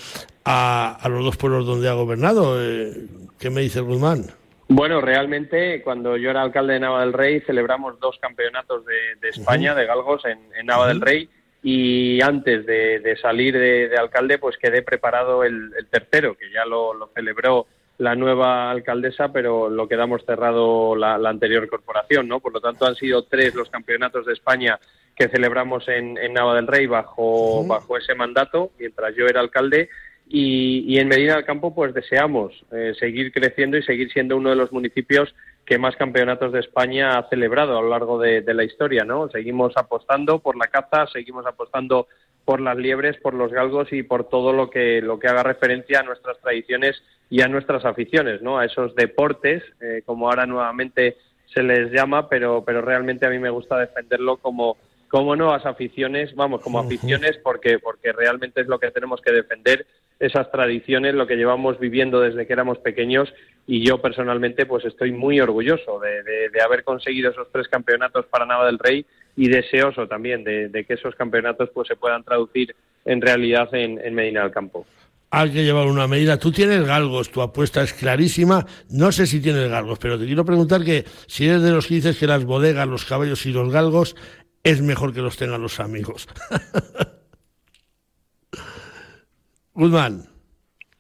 a, los dos pueblos donde ha gobernado. Eh, ¿Qué me dice Guzmán? Bueno, realmente cuando yo era alcalde de Nava del Rey celebramos dos campeonatos de, España, de galgos, en, Nava del Rey. Y antes de, salir de, alcalde pues quedé preparado el, tercero, que ya lo, celebró la nueva alcaldesa, pero lo quedamos cerrado la, anterior corporación, ¿no? Por lo tanto han sido tres los campeonatos de España que celebramos en, Nava del Rey bajo, bajo ese mandato, mientras yo era alcalde, y, en Medina del Campo pues deseamos eh, seguir creciendo y seguir siendo uno de los municipios que más campeonatos de España ha celebrado a lo largo de, la historia, ¿no? Seguimos apostando por la caza, seguimos apostando por las liebres, por los galgos y por todo lo que lo que haga referencia a nuestras tradiciones y a nuestras aficiones, ¿no? A esos deportes, eh, como ahora nuevamente se les llama, pero pero realmente a mí me gusta defenderlo como como nuevas aficiones, vamos, como aficiones, porque porque realmente es lo que tenemos que defender esas tradiciones, lo que llevamos viviendo desde que éramos pequeños y yo personalmente pues estoy muy orgulloso de, haber conseguido esos tres campeonatos para Nava del Rey y deseoso también de, que esos campeonatos pues se puedan traducir en realidad en, Medina del Campo. Hay que llevar una medida. Tú tienes galgos, tu apuesta es clarísima. No sé si tienes galgos, pero te quiero preguntar que si eres de los que dices que las bodegas, los caballos y los galgos es mejor que los tengan los amigos. [LAUGHS] Guzmán.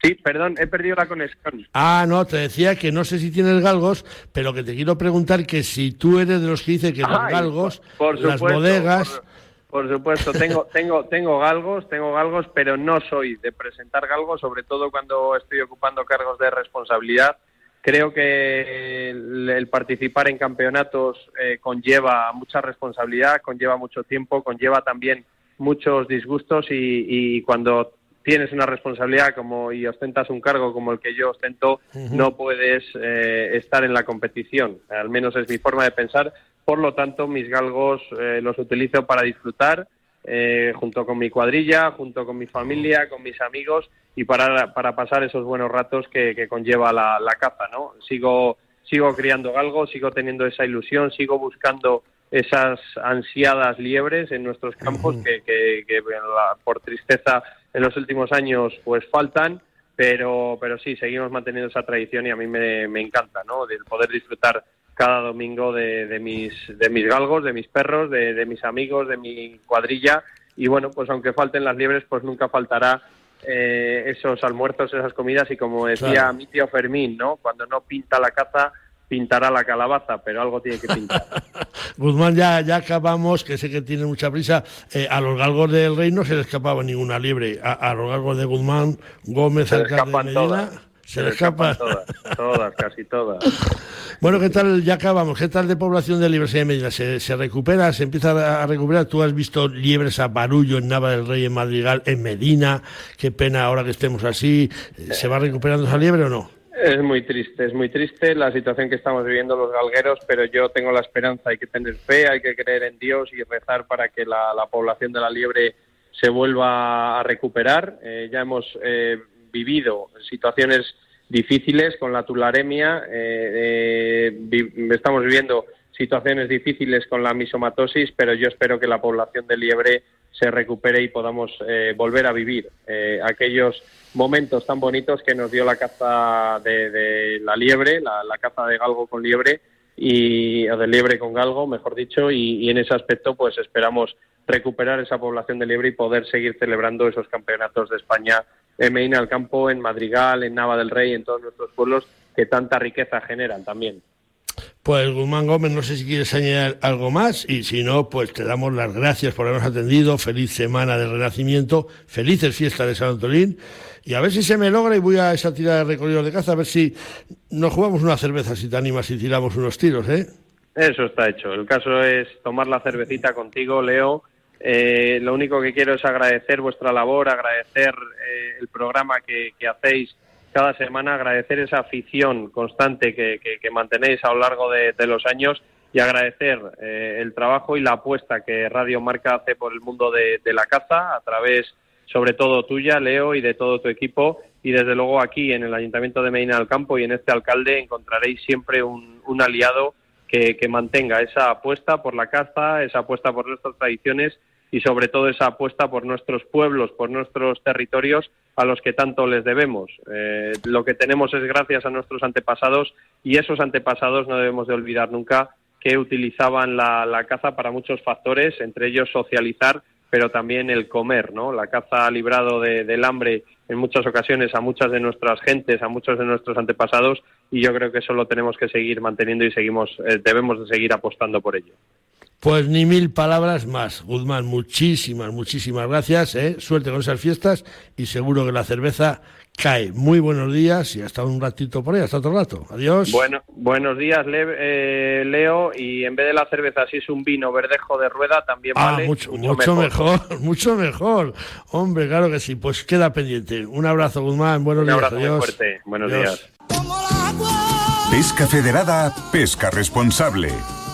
Sí, perdón, he perdido la conexión. Ah, no, te decía que no sé si tienes galgos, pero que te quiero preguntar que si tú eres de los que dice que los galgos, por, las bodegas... Por, supuesto, tengo, tengo, tengo galgos, tengo galgos, pero no soy de presentar galgos, sobre todo cuando estoy ocupando cargos de responsabilidad. Creo que el, participar en campeonatos eh, conlleva mucha responsabilidad, conlleva mucho tiempo, conlleva también muchos disgustos y, y cuando tienes una responsabilidad como y ostentas un cargo como el que yo ostento, no puedes eh, estar en la competición. Al menos es mi forma de pensar. Por lo tanto, mis galgos eh, los utilizo para disfrutar eh, junto con mi cuadrilla, junto con mi familia, con mis amigos y para, para pasar esos buenos ratos que, conlleva la, la, caza. ¿no? Sigo, sigo criando galgos, sigo teniendo esa ilusión, sigo buscando esas ansiadas liebres en nuestros campos que, que, por tristeza en los últimos años pues faltan, pero, pero sí, seguimos manteniendo esa tradición y a mí me, me encanta, ¿no? De poder disfrutar cada domingo de, de, mis, de mis galgos, de mis perros, de, de, mis amigos, de mi cuadrilla y bueno, pues aunque falten las liebres, pues nunca faltará eh, esos almuerzos, esas comidas y como decía mi tío Fermín, ¿no? Cuando no pinta la caza, pintará la calabaza, pero algo tiene que pintar. [LAUGHS] Guzmán, ya, ya acabamos, que sé que tiene mucha prisa. Eh, a los galgos del rey no se le escapaba ninguna libre. A, los galgos de Guzmán, Gómez, se le escapan todas. Se, le escapan todas, todas, casi todas. [LAUGHS] Bueno, ¿qué tal? Ya acabamos. ¿Qué tal de población de liebres en Medina? ¿Se, ¿Se, recupera? ¿Se empieza a recuperar? ¿Tú has visto liebres a Barullo en Nava del Rey, en Madrigal, en Medina? Qué pena ahora que estemos así. ¿Se va recuperando esa liebre o no? Es muy triste, es muy triste la situación que estamos viviendo los galgueros, pero yo tengo la esperanza, hay que tener fe, hay que creer en Dios y rezar para que la, población de la liebre se vuelva a recuperar. Eh, ya hemos eh, vivido situaciones difíciles con la tularemia, eh, estamos viviendo situaciones difíciles con la misomatosis, pero yo espero que la población de liebre se recupere y podamos volver a vivir aquellos momentos tan bonitos que nos dio la caza de, la liebre, la, caza de galgo con liebre, y, o de liebre con galgo, mejor dicho, y, en ese aspecto pues esperamos recuperar esa población de liebre y poder seguir celebrando esos campeonatos de España en Medina del Campo, en Madrigal, en Nava del Rey, en todos nuestros pueblos que tanta riqueza generan también. Pues Guzmán Gómez, no sé si quieres añadir algo más y si no, pues te damos las gracias por habernos atendido. Feliz semana de renacimiento, felices fiestas de San Antolín y a ver si se me logra y voy a esa tirada de recorrido de caza a ver si nos jugamos una cerveza si te animas y tiramos unos tiros, ¿eh? Eso está hecho. El caso es tomar la cervecita contigo, Leo. Eh, lo único que quiero es agradecer vuestra labor, agradecer eh, el programa que, hacéis cada semana, agradecer esa afición constante que, mantenéis a lo largo de, los años y agradecer eh, el trabajo y la apuesta que Radio Marca hace por el mundo de la caza a través sobre todo tuya, Leo, y de todo tu equipo. Y desde luego aquí en el Ayuntamiento de Medina del Campo y en este alcalde encontraréis siempre un, aliado que, mantenga esa apuesta por la caza, esa apuesta por nuestras tradiciones y sobre todo esa apuesta por nuestros pueblos, por nuestros territorios a los que tanto les debemos. Eh, lo que tenemos es gracias a nuestros antepasados y esos antepasados no debemos de olvidar nunca que utilizaban la, caza para muchos factores, entre ellos socializar, pero también el comer, ¿no? La caza ha librado del hambre en muchas ocasiones a muchas de nuestras gentes, a muchos de nuestros antepasados, y yo creo que eso lo tenemos que seguir manteniendo y seguimos, eh, debemos de seguir apostando por ello. Pues ni mil palabras más. Guzmán, muchísimas, muchísimas gracias. ¿eh? Suerte con esas fiestas y seguro que la cerveza cae. Muy buenos días y hasta un ratito por ahí, hasta otro rato. Adiós. Bueno, buenos días, eh, Leo. Y en vez de la cerveza, si es un vino verdejo de rueda, también ah, vale. Mucho, mucho, mejor. [LAUGHS] mucho mejor. Hombre, claro que sí. Pues queda pendiente. Un abrazo, Guzmán. Buenos días. Un abrazo muy fuerte. Buenos días. Pesca Federada, pesca responsable.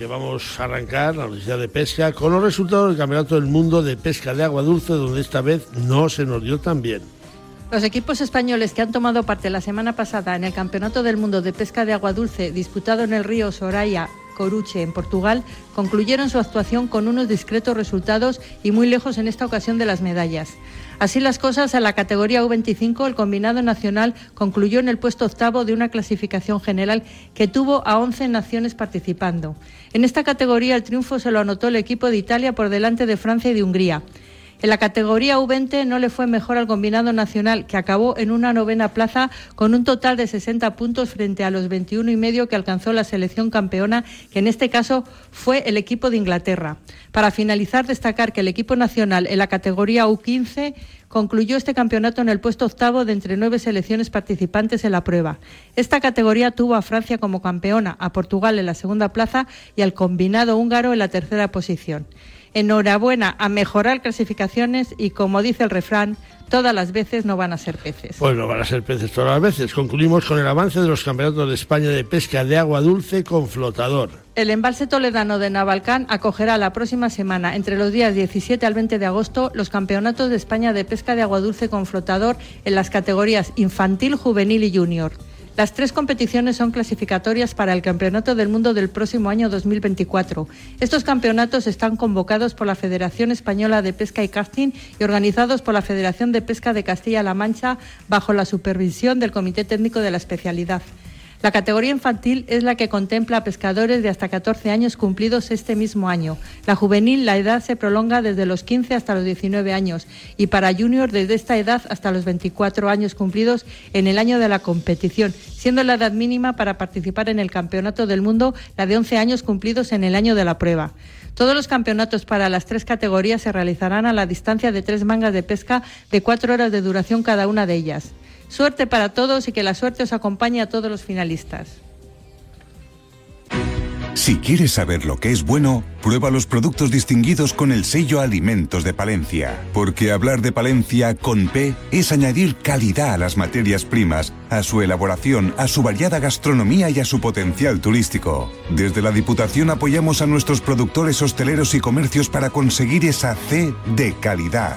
que vamos a arrancar, la noticia de pesca, con los resultados del Campeonato del Mundo de Pesca de Agua Dulce, donde esta vez no se nos dio tan bien. Los equipos españoles que han tomado parte la semana pasada en el Campeonato del Mundo de Pesca de Agua Dulce, disputado en el río Soraya, Coruche, en Portugal, concluyeron su actuación con unos discretos resultados y muy lejos en esta ocasión de las medallas. Así las cosas, en la categoría U25 el combinado nacional concluyó en el puesto octavo de una clasificación general que tuvo a 11 naciones participando. En esta categoría el triunfo se lo anotó el equipo de Italia por delante de Francia y de Hungría. En la categoría U20 no le fue mejor al combinado nacional, que acabó en una novena plaza con un total de 60 puntos frente a los 21 y medio que alcanzó la selección campeona, que en este caso fue el equipo de Inglaterra. Para finalizar, destacar que el equipo nacional en la categoría U15 concluyó este campeonato en el puesto octavo de entre nueve selecciones participantes en la prueba. Esta categoría tuvo a Francia como campeona, a Portugal en la segunda plaza y al combinado húngaro en la tercera posición. Enhorabuena a mejorar clasificaciones y como dice el refrán, todas las veces no van a ser peces. Pues no van a ser peces todas las veces. Concluimos con el avance de los campeonatos de España de pesca de agua dulce con flotador. El embalse toledano de Navalcán acogerá la próxima semana, entre los días 17 al 20 de agosto, los campeonatos de España de pesca de agua dulce con flotador en las categorías infantil, juvenil y junior. Las tres competiciones son clasificatorias para el Campeonato del Mundo del próximo año 2024. Estos campeonatos están convocados por la Federación Española de Pesca y Casting y organizados por la Federación de Pesca de Castilla-La Mancha bajo la supervisión del Comité Técnico de la especialidad. La categoría infantil es la que contempla a pescadores de hasta 14 años cumplidos este mismo año. La juvenil, la edad se prolonga desde los 15 hasta los 19 años y para junior desde esta edad hasta los 24 años cumplidos en el año de la competición, siendo la edad mínima para participar en el Campeonato del Mundo la de 11 años cumplidos en el año de la prueba. Todos los campeonatos para las tres categorías se realizarán a la distancia de tres mangas de pesca de cuatro horas de duración cada una de ellas. Suerte para todos y que la suerte os acompañe a todos los finalistas. Si quieres saber lo que es bueno, prueba los productos distinguidos con el sello Alimentos de Palencia. Porque hablar de Palencia con P es añadir calidad a las materias primas, a su elaboración, a su variada gastronomía y a su potencial turístico. Desde la Diputación apoyamos a nuestros productores hosteleros y comercios para conseguir esa C de calidad.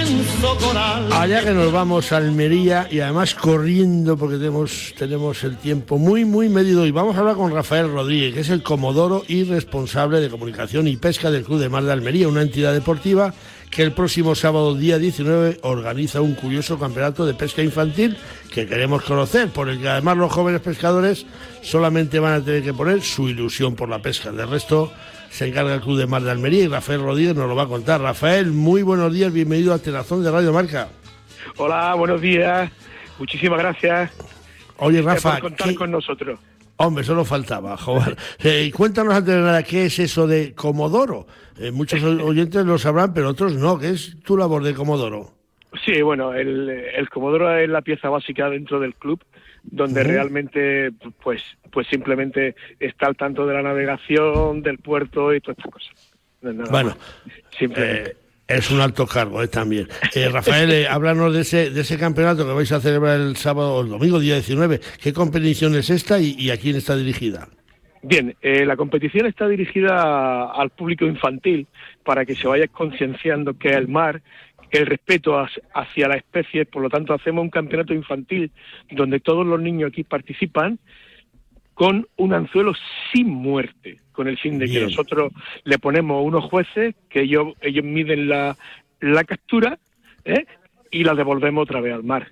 Allá que nos vamos a Almería y además corriendo porque tenemos, tenemos el tiempo muy, muy medido. Y vamos a hablar con Rafael Rodríguez, que es el comodoro y responsable de comunicación y pesca del Club de Mar de Almería, una entidad deportiva que el próximo sábado, día 19, organiza un curioso campeonato de pesca infantil que queremos conocer, por el que además los jóvenes pescadores solamente van a tener que poner su ilusión por la pesca. De resto, se encarga el Club de Mar de Almería y Rafael Rodríguez nos lo va a contar. Rafael, muy buenos días, bienvenido a Tenazón de Radio Marca. Hola, buenos días, muchísimas gracias. Oye, Rafa, por contar con nosotros. Hombre, solo faltaba, [LAUGHS] joder. Eh, cuéntanos antes de nada, ¿qué es eso de Comodoro? Eh, muchos [LAUGHS] oyentes lo sabrán, pero otros no. ¿Qué es tu labor de Comodoro? Sí, bueno, el, el Comodoro es la pieza básica dentro del club donde realmente pues pues simplemente está al tanto de la navegación del puerto y todas estas cosas. Bueno eh, es un alto cargo eh, también. Eh, Rafael háblanos de ese de ese campeonato que vais a celebrar el sábado o el domingo día 19 qué competición es esta y, a quién está dirigida Bien, la competición está dirigida al público infantil para que se vaya concienciando que el mar el respeto hacia la especie, por lo tanto hacemos un campeonato infantil donde todos los niños aquí participan con un anzuelo sin muerte, con el fin de que nosotros le ponemos unos jueces que ellos, ellos miden la, la captura ¿eh? y la devolvemos otra vez al mar.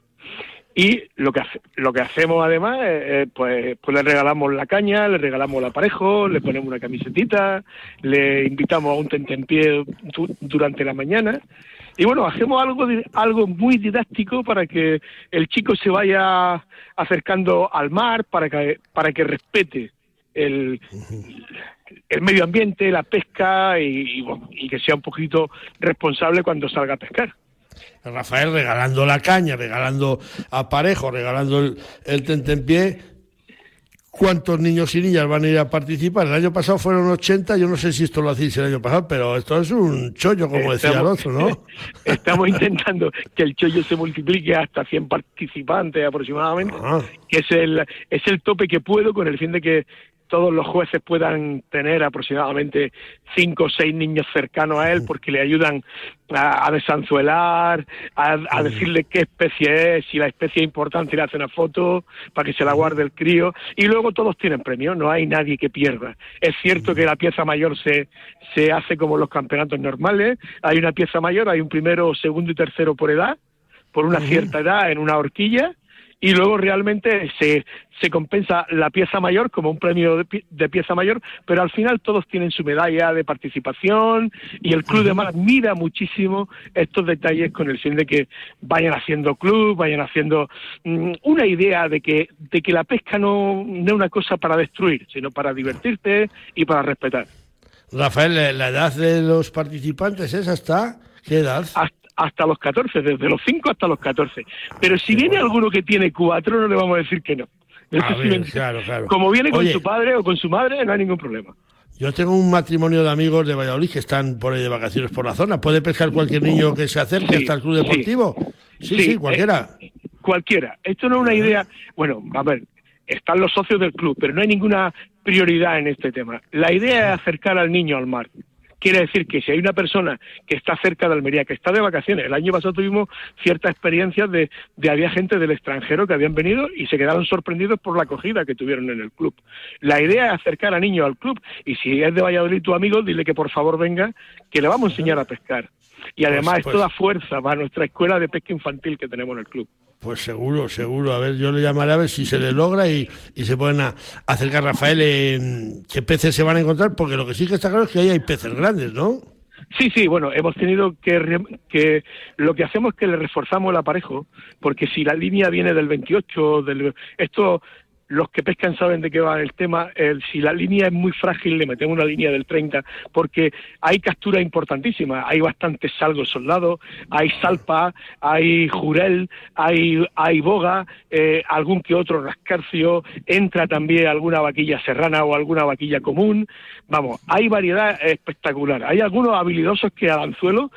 Y lo que, lo que hacemos además, es, pues, pues le regalamos la caña, le regalamos el aparejo, le ponemos una camisetita, le invitamos a un tentempié durante la mañana y bueno, hacemos algo, algo muy didáctico para que el chico se vaya acercando al mar, para que, para que respete el, el medio ambiente, la pesca y, y que sea un poquito responsable cuando salga a pescar. Rafael regalando la caña, regalando aparejo, regalando el, el tentempié, cuántos niños y niñas van a ir a participar. El año pasado fueron 80, yo no sé si esto lo hacéis el año pasado, pero esto es un chollo, como decía el otro, ¿no? [LAUGHS] Estamos intentando que el chollo se multiplique hasta 100 participantes aproximadamente, ah. que es el, es el tope que puedo con el fin de que todos los jueces puedan tener aproximadamente cinco o seis niños cercanos a él porque le ayudan a, desanzuelar, a, decirle qué especie es, si la especie es importante le hace una foto para que se la guarde el crío. Y luego todos tienen premio, no hay nadie que pierda. Es cierto que la pieza mayor se, se hace como los campeonatos normales, hay una pieza mayor, hay un primero, segundo y tercero por edad, por una cierta edad en una horquilla y luego realmente se, se compensa la pieza mayor como un premio de, pieza mayor, pero al final todos tienen su medalla de participación y el Club de Mar mira muchísimo estos detalles con el fin de que vayan haciendo club, vayan haciendo mm, una idea de que, de que la pesca no, no es una cosa para destruir, sino para divertirte y para respetar. Rafael, ¿la edad de los participantes es hasta qué edad? hasta los 14, desde los 5 hasta los 14. Pero si viene alguno que tiene 4, no le vamos a decir que no. Como viene con su padre o con su madre, no hay ningún problema. Yo tengo un matrimonio de amigos de Valladolid que están por ahí de vacaciones por la zona. ¿Puede pescar cualquier niño que se acerque hasta el club deportivo? Sí, sí, cualquiera. Eh, cualquiera. Esto no es una idea. Bueno, a ver, están los socios del club, pero no hay ninguna prioridad en este tema. La idea es acercar al niño al mar. Quiere decir que si hay una persona que está cerca de Almería, que está de vacaciones, el año pasado tuvimos ciertas experiencias de, de había gente del extranjero que habían venido y se quedaron sorprendidos por la acogida que tuvieron en el club. La idea es acercar a niños al club y si es de Valladolid tu amigo, dile que por favor venga, que le vamos a enseñar a pescar. Y además es toda fuerza para nuestra escuela de pesca infantil que tenemos en el club. Pues seguro, seguro. A ver, yo le llamaré a ver si se le logra y, y se pueden acercar, Rafael, en qué peces se van a encontrar, porque lo que sí que está claro es que ahí hay peces grandes, ¿no? Sí, sí, bueno, hemos tenido que, que lo que hacemos es que le reforzamos el aparejo, porque si la línea viene del 28, del, esto los que pescan saben de qué va el tema. si la línea es muy frágil, le metemos una línea del 30, porque hay captura importantísima. Hay bastantes salgos soldados, hay salpa, hay jurel, hay, hay boga, eh, algún que otro rascarcio, entra también alguna vaquilla serrana o alguna vaquilla común. Vamos, hay variedad espectacular. Hay algunos habilidosos que al anzuelo,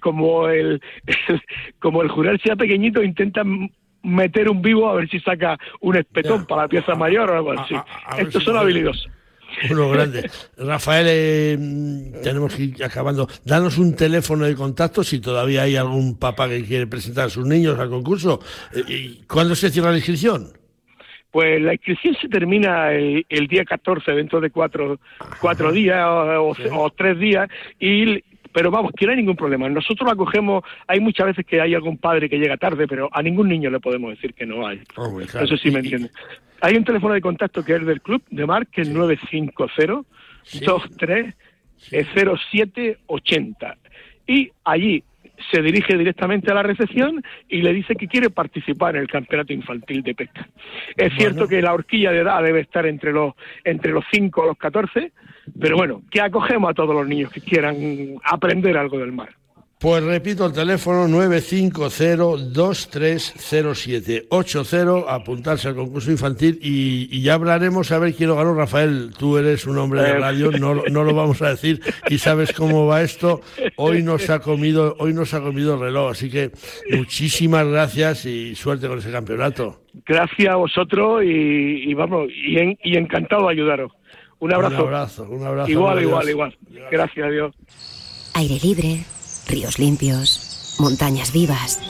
como el, [LAUGHS] como el jurel sea pequeñito, intentan meter un vivo a ver si saca un espetón para la pieza mayor o algo así. Estos son habilidosos. Uno grande. [LAUGHS] Rafael, eh, tenemos que ir acabando. Danos un teléfono de contacto si todavía hay algún papá que quiere presentar a sus niños al concurso. Eh, ¿Y ¿Cuándo se cierra la inscripción? Pues la inscripción se termina el, día 14, dentro de cuatro, cuatro días o, o, tres días, y pero vamos, que no hay ningún problema. Nosotros acogemos, hay muchas veces que hay algún padre que llega tarde, pero a ningún niño le podemos decir que no hay. Oh, Eso sí me entiende. Hay un teléfono de contacto que es del club de Mar, que es 950 23 0780 y allí se dirige directamente a la recepción y le dice que quiere participar en el campeonato infantil de pesca. Es cierto que la horquilla de edad debe estar entre los entre los 5 a los 14, pero bueno, que acogemos a todos los niños que quieran aprender algo del mar. Pues repito el teléfono 950-230780, apuntarse al concurso infantil y, ya hablaremos a ver quién lo ganó. Rafael, tú eres un hombre de eh. radio, no, no lo vamos a decir y sabes cómo va esto. Hoy nos ha comido, hoy nos ha comido el reloj, así que muchísimas gracias y suerte con ese campeonato. Gracias a vosotros y, vamos, y, y encantado de ayudaros. Un abrazo. Un abrazo, un abrazo. Igual, igual, igual. Gracias a Dios. Aire libre ríos limpios, montañas vivas.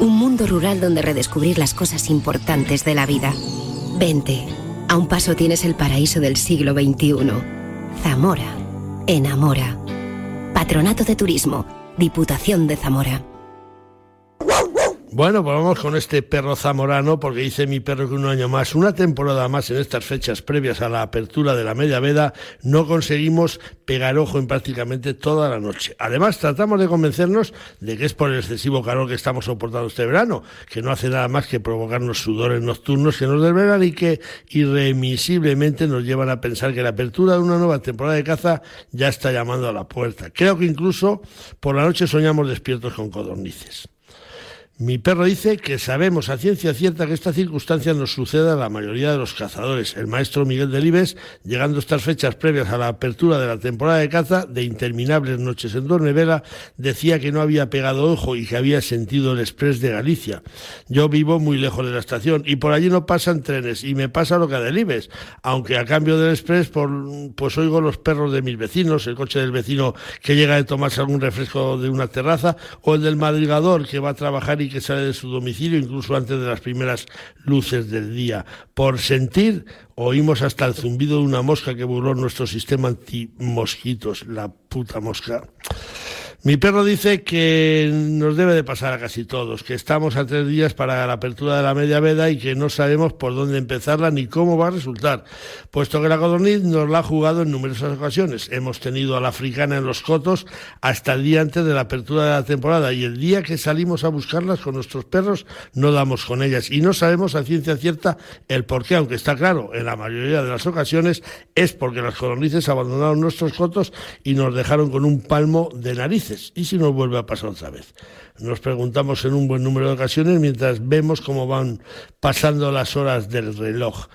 Un mundo rural donde redescubrir las cosas importantes de la vida. Vente, a un paso tienes el paraíso del siglo XXI. Zamora, enamora. Patronato de Turismo, Diputación de Zamora. Bueno, pues vamos con este perro zamorano, porque dice mi perro que un año más, una temporada más en estas fechas previas a la apertura de la media veda, no conseguimos pegar ojo en prácticamente toda la noche. Además, tratamos de convencernos de que es por el excesivo calor que estamos soportando este verano, que no hace nada más que provocarnos sudores nocturnos que nos desvelan y que irremisiblemente nos llevan a pensar que la apertura de una nueva temporada de caza ya está llamando a la puerta. Creo que incluso por la noche soñamos despiertos con codornices. Mi perro dice que sabemos a ciencia cierta que esta circunstancia nos sucede a la mayoría de los cazadores. El maestro Miguel Delibes, llegando a estas fechas previas a la apertura de la temporada de caza, de interminables noches en Dornevela, decía que no había pegado ojo y que había sentido el express de Galicia. Yo vivo muy lejos de la estación y por allí no pasan trenes y me pasa lo que a Delibes, aunque a cambio del express pues oigo los perros de mis vecinos, el coche del vecino que llega a tomarse algún refresco de una terraza o el del madrigador que va a trabajar y que sale de su domicilio incluso antes de las primeras luces del día. Por sentir, oímos hasta el zumbido de una mosca que burló nuestro sistema anti-mosquitos, la puta mosca. Mi perro dice que nos debe de pasar a casi todos, que estamos a tres días para la apertura de la media veda y que no sabemos por dónde empezarla ni cómo va a resultar, puesto que la codorniz nos la ha jugado en numerosas ocasiones. Hemos tenido a la africana en los cotos hasta el día antes de la apertura de la temporada y el día que salimos a buscarlas con nuestros perros no damos con ellas y no sabemos a ciencia cierta el por qué, aunque está claro, en la mayoría de las ocasiones es porque las codornices abandonaron nuestros cotos y nos dejaron con un palmo de nariz ¿Y si nos vuelve a pasar otra vez? Nos preguntamos en un buen número de ocasiones mientras vemos cómo van pasando las horas del reloj.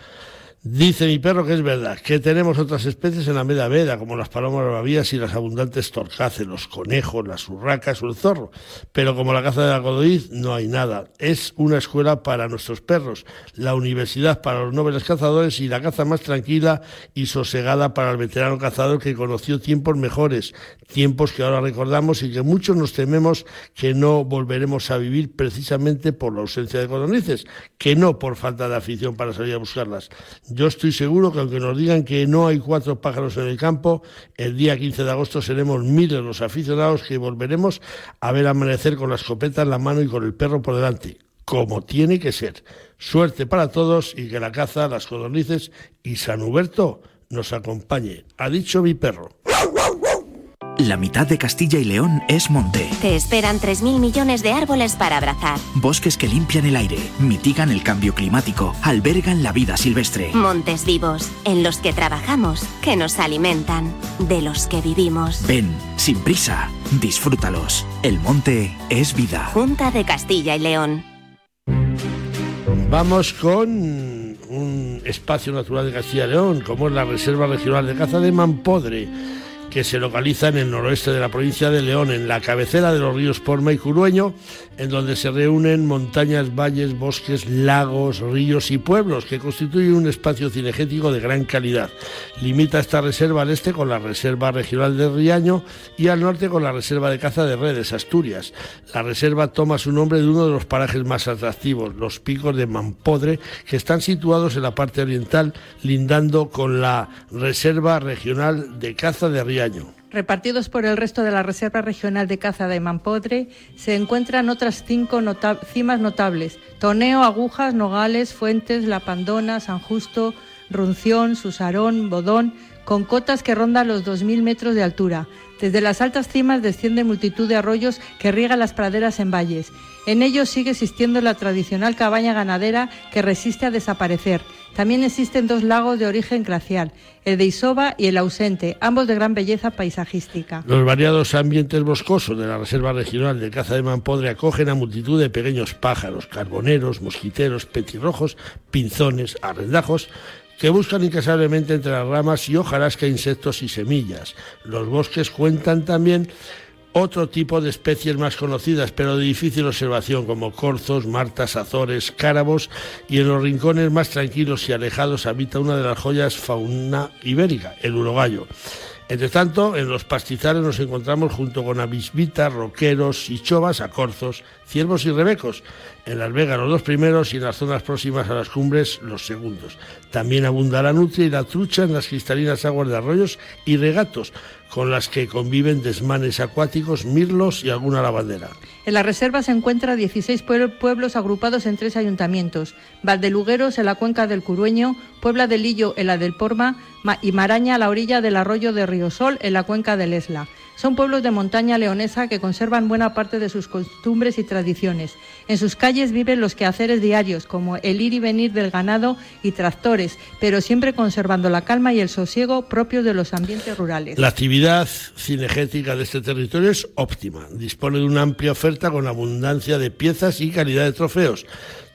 Dice mi perro que es verdad, que tenemos otras especies en la media veda, como las palomas babías y las abundantes torcaces, los conejos, las urracas o el zorro. Pero como la caza de la codorniz, no hay nada. Es una escuela para nuestros perros, la universidad para los nobles cazadores y la caza más tranquila y sosegada para el veterano cazador que conoció tiempos mejores, tiempos que ahora recordamos y que muchos nos tememos que no volveremos a vivir precisamente por la ausencia de codornices, que no por falta de afición para salir a buscarlas. Yo estoy seguro que aunque nos digan que no hay cuatro pájaros en el campo, el día 15 de agosto seremos miles los aficionados que volveremos a ver amanecer con la escopeta en la mano y con el perro por delante, como tiene que ser. Suerte para todos y que la caza, las codornices y San Huberto nos acompañe, ha dicho mi perro. La mitad de Castilla y León es monte. Te esperan 3.000 millones de árboles para abrazar. Bosques que limpian el aire, mitigan el cambio climático, albergan la vida silvestre. Montes vivos, en los que trabajamos, que nos alimentan, de los que vivimos. Ven, sin prisa, disfrútalos. El monte es vida. Junta de Castilla y León. Vamos con un espacio natural de Castilla y León, como es la Reserva Regional de Caza de Mampodre que se localiza en el noroeste de la provincia de León, en la cabecera de los ríos Porma y Curueño, en donde se reúnen montañas, valles, bosques, lagos, ríos y pueblos, que constituyen un espacio cinegético de gran calidad. Limita esta reserva al este con la Reserva Regional de Riaño y al norte con la Reserva de Caza de Redes, Asturias. La reserva toma su nombre de uno de los parajes más atractivos, los picos de Mampodre, que están situados en la parte oriental, lindando con la Reserva Regional de Caza de Riaño Repartidos por el resto de la Reserva Regional de Caza de Mampodre, se encuentran otras cinco cimas notables: Toneo, Agujas, Nogales, Fuentes, La Pandona, San Justo, Runción, Susarón, Bodón, con cotas que rondan los 2.000 metros de altura. Desde las altas cimas desciende multitud de arroyos que riegan las praderas en valles. En ellos sigue existiendo la tradicional cabaña ganadera que resiste a desaparecer. También existen dos lagos de origen glacial, el de Isoba y el ausente, ambos de gran belleza paisajística. Los variados ambientes boscosos de la Reserva Regional de Caza de Mampodre acogen a multitud de pequeños pájaros, carboneros, mosquiteros, petirrojos, pinzones, arrendajos, que buscan incansablemente entre las ramas y hojarasca insectos y semillas. Los bosques cuentan también otro tipo de especies más conocidas, pero de difícil observación, como corzos, martas, azores, cárabos, y en los rincones más tranquilos y alejados habita una de las joyas fauna ibérica, el urogallo. Entre tanto, en los pastizales nos encontramos junto con avisbitas, roqueros y chovas a corzos, ciervos y rebecos. En las vegas los dos primeros y en las zonas próximas a las cumbres los segundos. También abunda la nutria y la trucha en las cristalinas aguas de arroyos y regatos, con las que conviven desmanes acuáticos, mirlos y alguna lavandera. En la reserva se encuentran 16 pueblos agrupados en tres ayuntamientos: Valdelugueros en la cuenca del Curueño, Puebla del Lillo en la del Porma y Maraña a la orilla del arroyo de Riosol en la cuenca del Esla. Son pueblos de montaña leonesa que conservan buena parte de sus costumbres y tradiciones. En sus calles viven los quehaceres diarios, como el ir y venir del ganado y tractores, pero siempre conservando la calma y el sosiego propios de los ambientes rurales. La actividad cinegética de este territorio es óptima. Dispone de una amplia oferta con abundancia de piezas y calidad de trofeos.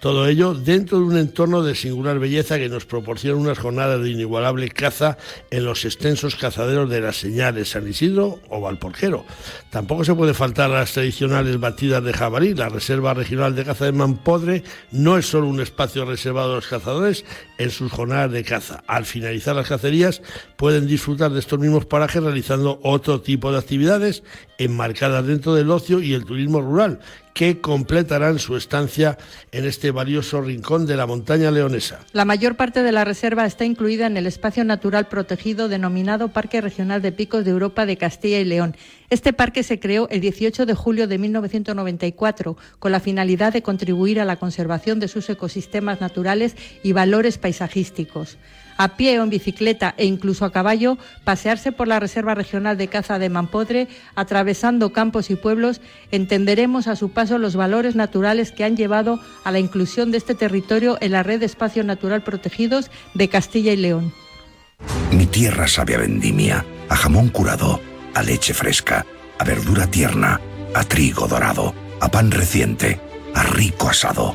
Todo ello dentro de un entorno de singular belleza que nos proporciona unas jornadas de inigualable caza en los extensos cazaderos de las señales San Isidro o Valporquero. Tampoco se puede faltar las tradicionales batidas de jabalí. La Reserva Regional de Caza de Mampodre no es solo un espacio reservado a los cazadores en sus jornadas de caza. Al finalizar las cacerías pueden disfrutar de estos mismos parajes realizando otro tipo de actividades enmarcadas dentro del ocio y el turismo rural que completarán su estancia en este valioso rincón de la montaña leonesa. La mayor parte de la reserva está incluida en el espacio natural protegido denominado Parque Regional de Picos de Europa de Castilla y León. Este parque se creó el 18 de julio de 1994 con la finalidad de contribuir a la conservación de sus ecosistemas naturales y valores paisajísticos a pie o en bicicleta e incluso a caballo, pasearse por la Reserva Regional de Caza de Mampodre, atravesando campos y pueblos, entenderemos a su paso los valores naturales que han llevado a la inclusión de este territorio en la red de espacios natural protegidos de Castilla y León. Mi tierra sabe a vendimia, a jamón curado, a leche fresca, a verdura tierna, a trigo dorado, a pan reciente, a rico asado.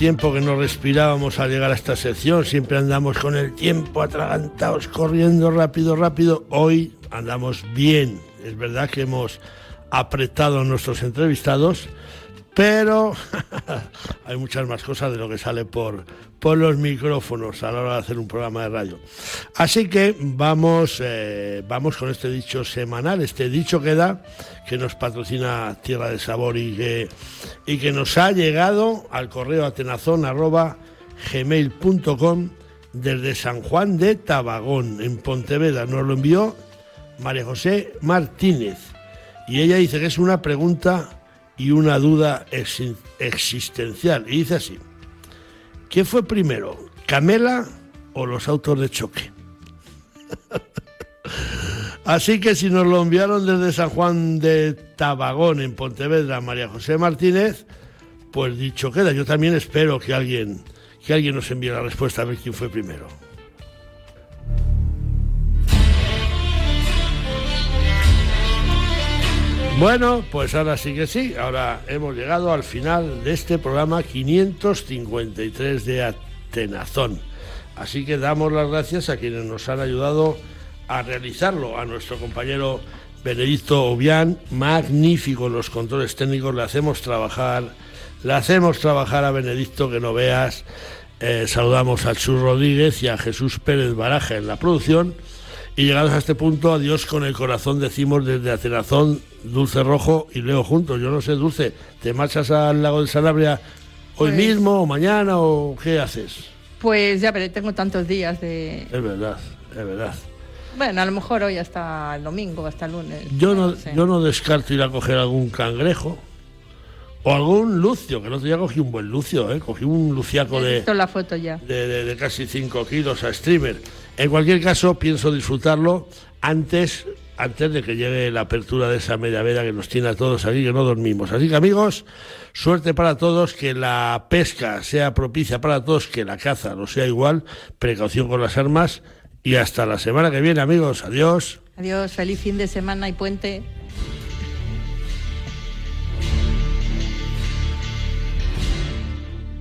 Tiempo que no respirábamos al llegar a esta sección, siempre andamos con el tiempo atragantados, corriendo rápido, rápido. Hoy andamos bien, es verdad que hemos apretado a nuestros entrevistados, pero [LAUGHS] hay muchas más cosas de lo que sale por, por los micrófonos a la hora de hacer un programa de radio. Así que vamos, eh, vamos con este dicho semanal, este dicho que da, que nos patrocina Tierra de Sabor y que, y que nos ha llegado al correo atenazón arroba gmail.com desde San Juan de Tabagón, en Pontevedra. Nos lo envió María José Martínez. Y ella dice que es una pregunta y una duda existencial. Y dice así, ¿qué fue primero, Camela o los autos de choque? [LAUGHS] así que si nos lo enviaron desde San Juan de Tabagón, en Pontevedra, María José Martínez, pues dicho queda. Yo también espero que alguien, que alguien nos envíe la respuesta a ver quién fue primero. Bueno, pues ahora sí que sí, ahora hemos llegado al final de este programa 553 de Atenazón. Así que damos las gracias a quienes nos han ayudado a realizarlo, a nuestro compañero Benedicto Obián, magnífico los controles técnicos, le hacemos trabajar Le hacemos trabajar a Benedicto, que no veas. Eh, saludamos a Chus Rodríguez y a Jesús Pérez Baraja en la producción. Y llegados a este punto, adiós con el corazón, decimos desde Atenazón, Dulce Rojo y Leo juntos. Yo no sé, Dulce, ¿te marchas al lago de Sanabria hoy Pues- mismo o mañana o qué haces? Pues ya veré, tengo tantos días de... Es verdad, es verdad. Bueno, a lo mejor hoy hasta el domingo, hasta el lunes. Yo no, sé. yo no descarto ir a coger algún cangrejo o algún lucio, que el otro día cogí un buen lucio, ¿eh? cogí un luciaco de, la foto ya. de, de- de casi 5 kilos a streamer. En cualquier caso, pienso disfrutarlo antes, antes de que llegue la apertura de esa media veda que nos tiene a todos aquí, que no dormimos. Así que amigos, suerte para todos, que la pesca sea propicia para todos, que la caza no sea igual, precaución con las armas y hasta la semana que viene amigos. Adiós. Adiós, feliz fin de semana y puente.